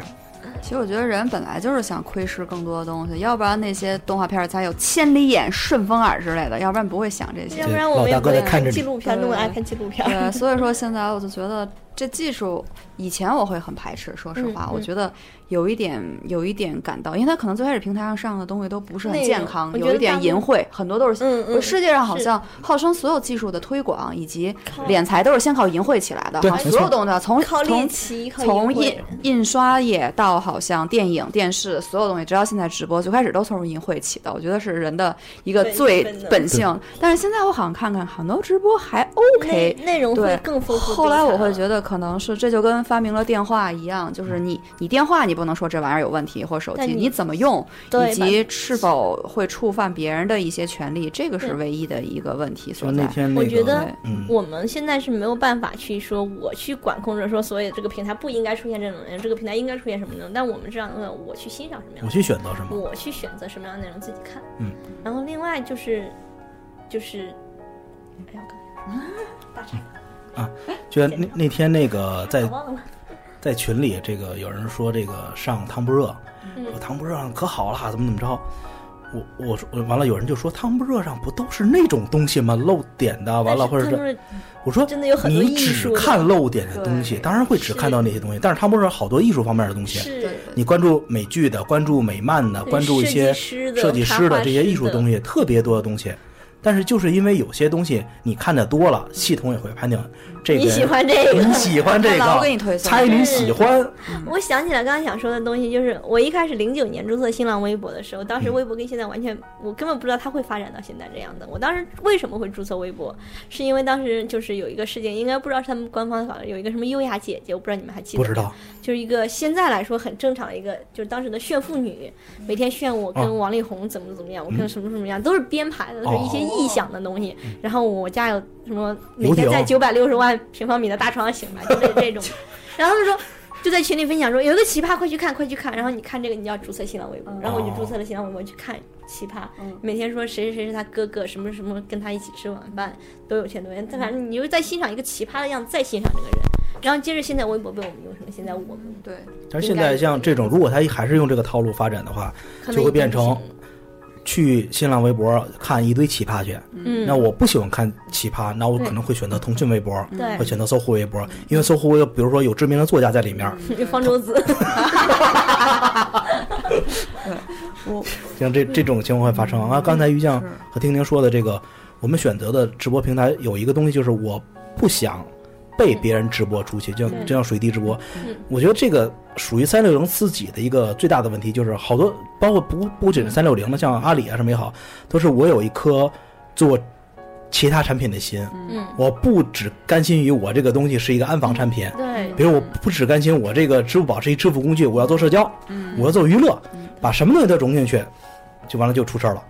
其实我觉得人本来就是想窥视更多的东西，要不然那些动画片儿才有千里眼、顺风耳之类的，要不然不会想这些要。不然我们也不会看纪录片，那么爱看纪录片。对，所以说现在我就觉得这技术，以前我会很排斥，说实话，嗯嗯我觉得有一点有一点感到，因为它可能最开始平台上上的东西都不是很健康，有一点淫秽，很多都是。嗯嗯，世界上好像号称所有技术的推广以及敛财都是先靠淫秽起来的，好像对所有东西啊从靠猎从奇，从印印刷业到好像电影、电视，所有东西，直到现在直播，最开始都从淫秽起的。我觉得是人的一个最本性。但是现在我好像看看很多直播还 OK，内内容会对更丰富。后来我会，觉得，可能是这就跟发明了电话一样，就是你你电话你不能说这玩意儿有问题，或手机你你怎么用，以及是否会触犯别人的一些权利，这个是唯一的一个问题所在。那天那个，我觉得嗯，我们现在是没有办法去说我去管控着说所以这个平台不应该出现这种内容，这个平台应该出现什么内容。但我们这样的，我去欣赏什么样的我去选择什么，我去选择什么样的内容自己看。嗯，然后另外就是就是，哎呀，我刚才说什么大岔就像那那天那个 在。在群里，这个有人说这个上汤不热，嗯说汤不热上可好了，怎么怎么着。我我说完了，有人就说汤不热上不都是那种东西吗？露点的，完了或者是我说真的有很多你只艺术的看露点的东西，当然会只看到那些东西，但是汤不热好多艺术方面的东西。你关注美剧的，关注美漫的，关注一些设计师的这些艺术东西，特别多的东西。但是就是因为有些东西你看的多了，系统也会判定这个你喜欢这个？你喜欢这老个，给你推送猜你喜欢，我想起来刚刚想说的东西，就是我一开始零九年注册新浪微博的时候，当时微博跟现在完全，我根本不知道它会发展到现在这样的。我当时为什么会注册微博，是因为当时就是有一个事件，应该不知道是他们官方搞的，有一个什么优雅姐姐，我不知道你们还记得不知道，就是一个现在来说很正常的一个，就是当时的炫富女，每天炫我哦跟王力宏怎么怎么样，我跟什么什么样，都是编排的，都是一些哦臆想的东西。然后我家有什么每天在九百六十万平方米的大床上醒来，就这 这种。然后他们说。就在群里分享说有一个奇葩，快去看，快去看。然后你看这个，你要注册新浪微博。然后我就注册了新浪微博去看奇葩，每天说谁谁谁是他哥哥，什么什么跟他一起吃晚饭，都有钱多钱。但反正你就在欣赏一个奇葩的样子，再欣赏这个人。然后接着现在微博被我们用成了现在我们对，但是现在像这种，如果他还是用这个套路发展的话，就会变成去新浪微博看一堆奇葩去。嗯，那我不喜欢看奇葩，那我可能会选择腾讯微博，对。会选择搜狐微博，因为搜狐微博，比如说有知名的作家在里面，方舟子，像这这种情况会发生。啊。刚才于酱和听听说的这个，我们选择的直播平台有一个东西，就是我不想被别人直播出去，就像就像水滴直播嗯。我觉得这个属于三六零自己的一个最大的问题，就是好多包括不不仅是三六零的，像阿里啊什么也好，都是我有一颗做其他产品的心，嗯，我不只甘心于我这个东西是一个安防产品，对，比如我不只甘心我这个支付宝是一支付工具，我要做社交，我要做娱乐，把什么东西都融进去，就完了就出事儿了。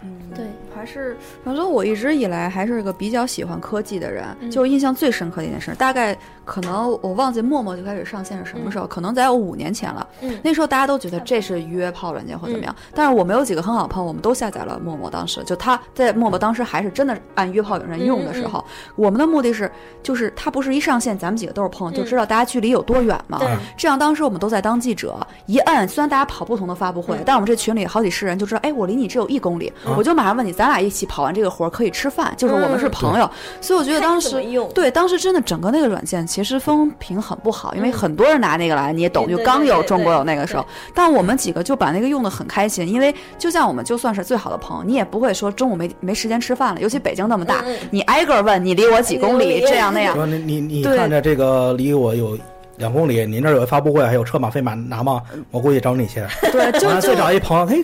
是反正我一直以来还是个比较喜欢科技的人，嗯。就印象最深刻的一件事，大概可能我忘记陌陌就开始上线是什么时候，可能得有五年前了。嗯。那时候大家都觉得这是约炮软件或怎么样，但是我们有几个很好的朋友，我们都下载了陌陌，当时就他在陌陌当时还是真的按约炮软件用的时候，我们的目的是就是他不是一上线咱们几个都是朋友，就知道大家距离有多远嘛。对。这样当时我们都在当记者，一摁，虽然大家跑不同的发布会，但我们这群里好几十人就知道，哎，我离你只有一公里，我就马上问你，咱俩一起跑完这个活儿可以吃饭，就是我们是朋友，所以我觉得当时。用，对，当时真的整个那个软件其实风评很不好，因为很多人拿那个来，你也懂，就刚有中国有那个时候，但我们几个就把那个用的很开心，因为就像我们就算是最好的朋友，你也不会说中午没没时间吃饭了，尤其北京那么大你挨个问你离我几公里，这样那样，你你你看着这个离我有两公里，您这儿有发布会，还有车马费马拿吗？我估计找你去。对，就就完了再找一朋友，嘿，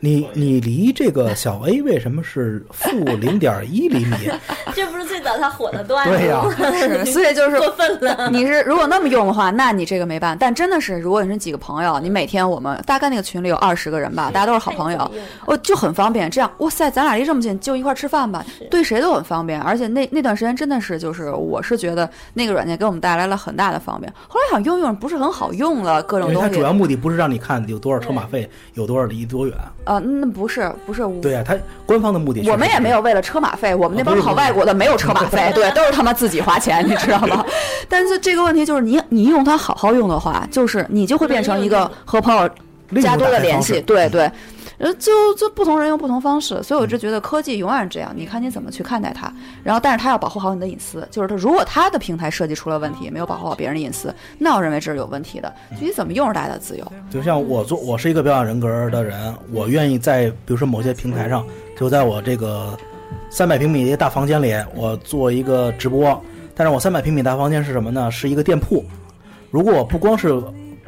你你离这个小 A 为什么是负零点一厘米？这不是最早他火的段子对呀吗？是，所以就是过分了。你是如果那么用的话，那你这个没办。但真的是，如果你是几个朋友，你每天我们大概那个群里有二十个人吧，大家都是好朋友，哦，就很方便。这样，哇塞，咱俩离这么近，就一块吃饭吧，对谁都很方便。而且那那段时间真的是，就是我是觉得那个软件给我们带来了很大的方便。后来想用用，不是很好用了，各种东西它主。要目的不是让你看有多少车马费，有多少离多远。呃，那不是不是，对呀、他官方的目的我们也没有为了车马费，我们那帮跑外国的没有车马费，对，都是他妈自己花钱，你知道吗？但是这个问题就是你你用它好好用的话，就是你就会变成一个和朋友加多的联系，式对对。呃，就就不同人用不同方式，所以我就觉得科技永远是这样，你看你怎么去看待它。然后，但是它要保护好你的隐私，就是它如果它的平台设计出了问题，没有保护好别人的隐私，那我认为这是有问题的。具体怎么用是大家的自由。就像我做，我是一个表演人格的人，我愿意在比如说某些平台上，就在我这个三百平米的大房间里，我做一个直播。但是我三百平米大房间是什么呢？是一个店铺。如果我不光是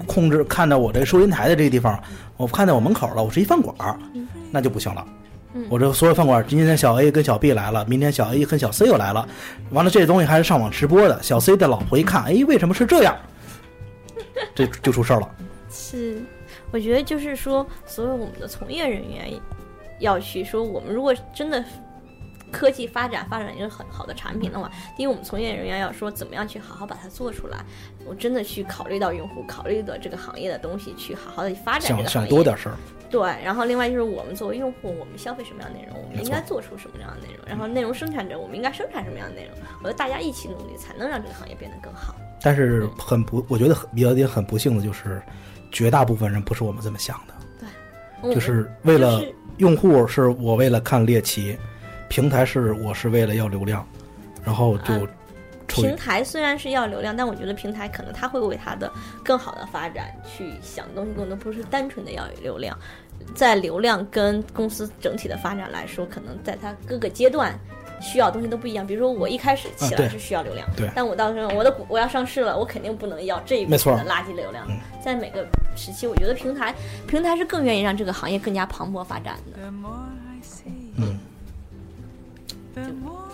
控制看到我这个收银台的这个地方，我看见我门口了，我是一饭馆儿，那就不行了。我这所有饭馆，今天小 A 跟小 B 来了，明天小 A 跟小 C 又来了，完了这东西还是上网直播的。小 C 的老婆一看，哎，为什么是这样？这 就出事儿了。是，我觉得就是说，所有我们的从业人员要去说，我们如果真的科技发展发展一个很好的产品的话，第一，我们从业人员要说怎么样去好好把它做出来，我真的去考虑到用户，考虑到这个行业的东西，去好好的发展这想想个行业。多点事儿。对，然后另外就是我们作为用户，我们消费什么样的内容，我们应该做出什么样的内容，然后内容生产者，我们应该生产什么样的内容，我觉得大家一起努力，才能让这个行业变得更好。但是很不，我觉得很有点很不幸的就是，绝大部分人不是我们这么想的，对就是为了用户是我为了看猎奇，平台是我是为了要流量，然后就啊平台虽然是要流量，但我觉得平台可能他会为他的更好的发展去想的东西更多，不是单纯的要有流量。在流量跟公司整体的发展来说，可能在它各个阶段需要的东西都不一样。比如说我一开始起来是需要流量，对但我到时候我的股我要上市了，我肯定不能要这一部分的垃圾流量嗯。在每个时期，我觉得平台平台是更愿意让这个行业更加蓬勃发展的。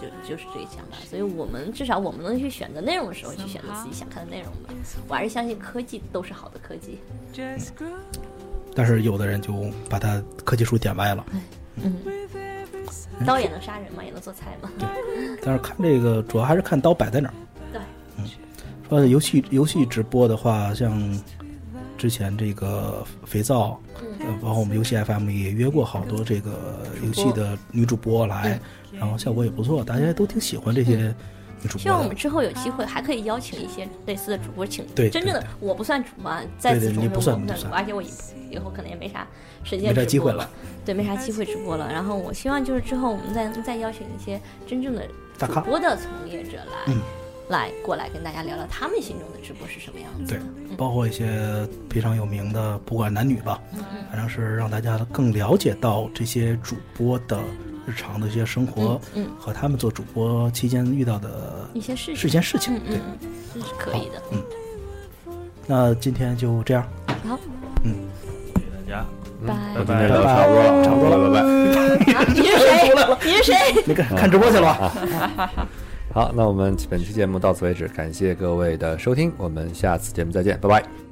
就就是这个想法，所以我们至少我们能去选择内容的时候，去选择自己想看的内容吧。我还是相信科技都是好的科技。但是有的人就把它科技树点歪了。嗯，刀也能杀人嘛，也能做菜嘛。但是看这个主要还是看刀摆在哪儿。对，嗯，说游戏游戏直播的话，像之前这个肥皂，呃，包括我们游戏 FM 也约过好多这个游戏的女主播来，然后效果也不错，大家都挺喜欢这些女主播希望我们。之后有机会还可以邀请一些类似的主播，请对真正的对我不算主播，啊，在此中不算我不算主播，而且我以以后可能也没啥时间直播啥机会了，对，没啥机会直播了。然后我希望就是之后我们再再邀请一些真正的主播的从业者来。嗯来过来跟大家聊聊他们心中的直播是什么样子对包括一些非常有名的，不管男女吧，反正是让大家更了解到这些主播的日常的一些生活嗯嗯和他们做主播期间遇到的一些事情是件事情。对，嗯嗯，这是可以的。嗯那今天就这样。好，嗯，谢谢大家。拜。今天聊差不多了，差不多了拜拜。啊 你是谁？你是谁？那个看直播去了吧。好，那我们本期节目到此为止，感谢各位的收听，我们下次节目再见，拜拜。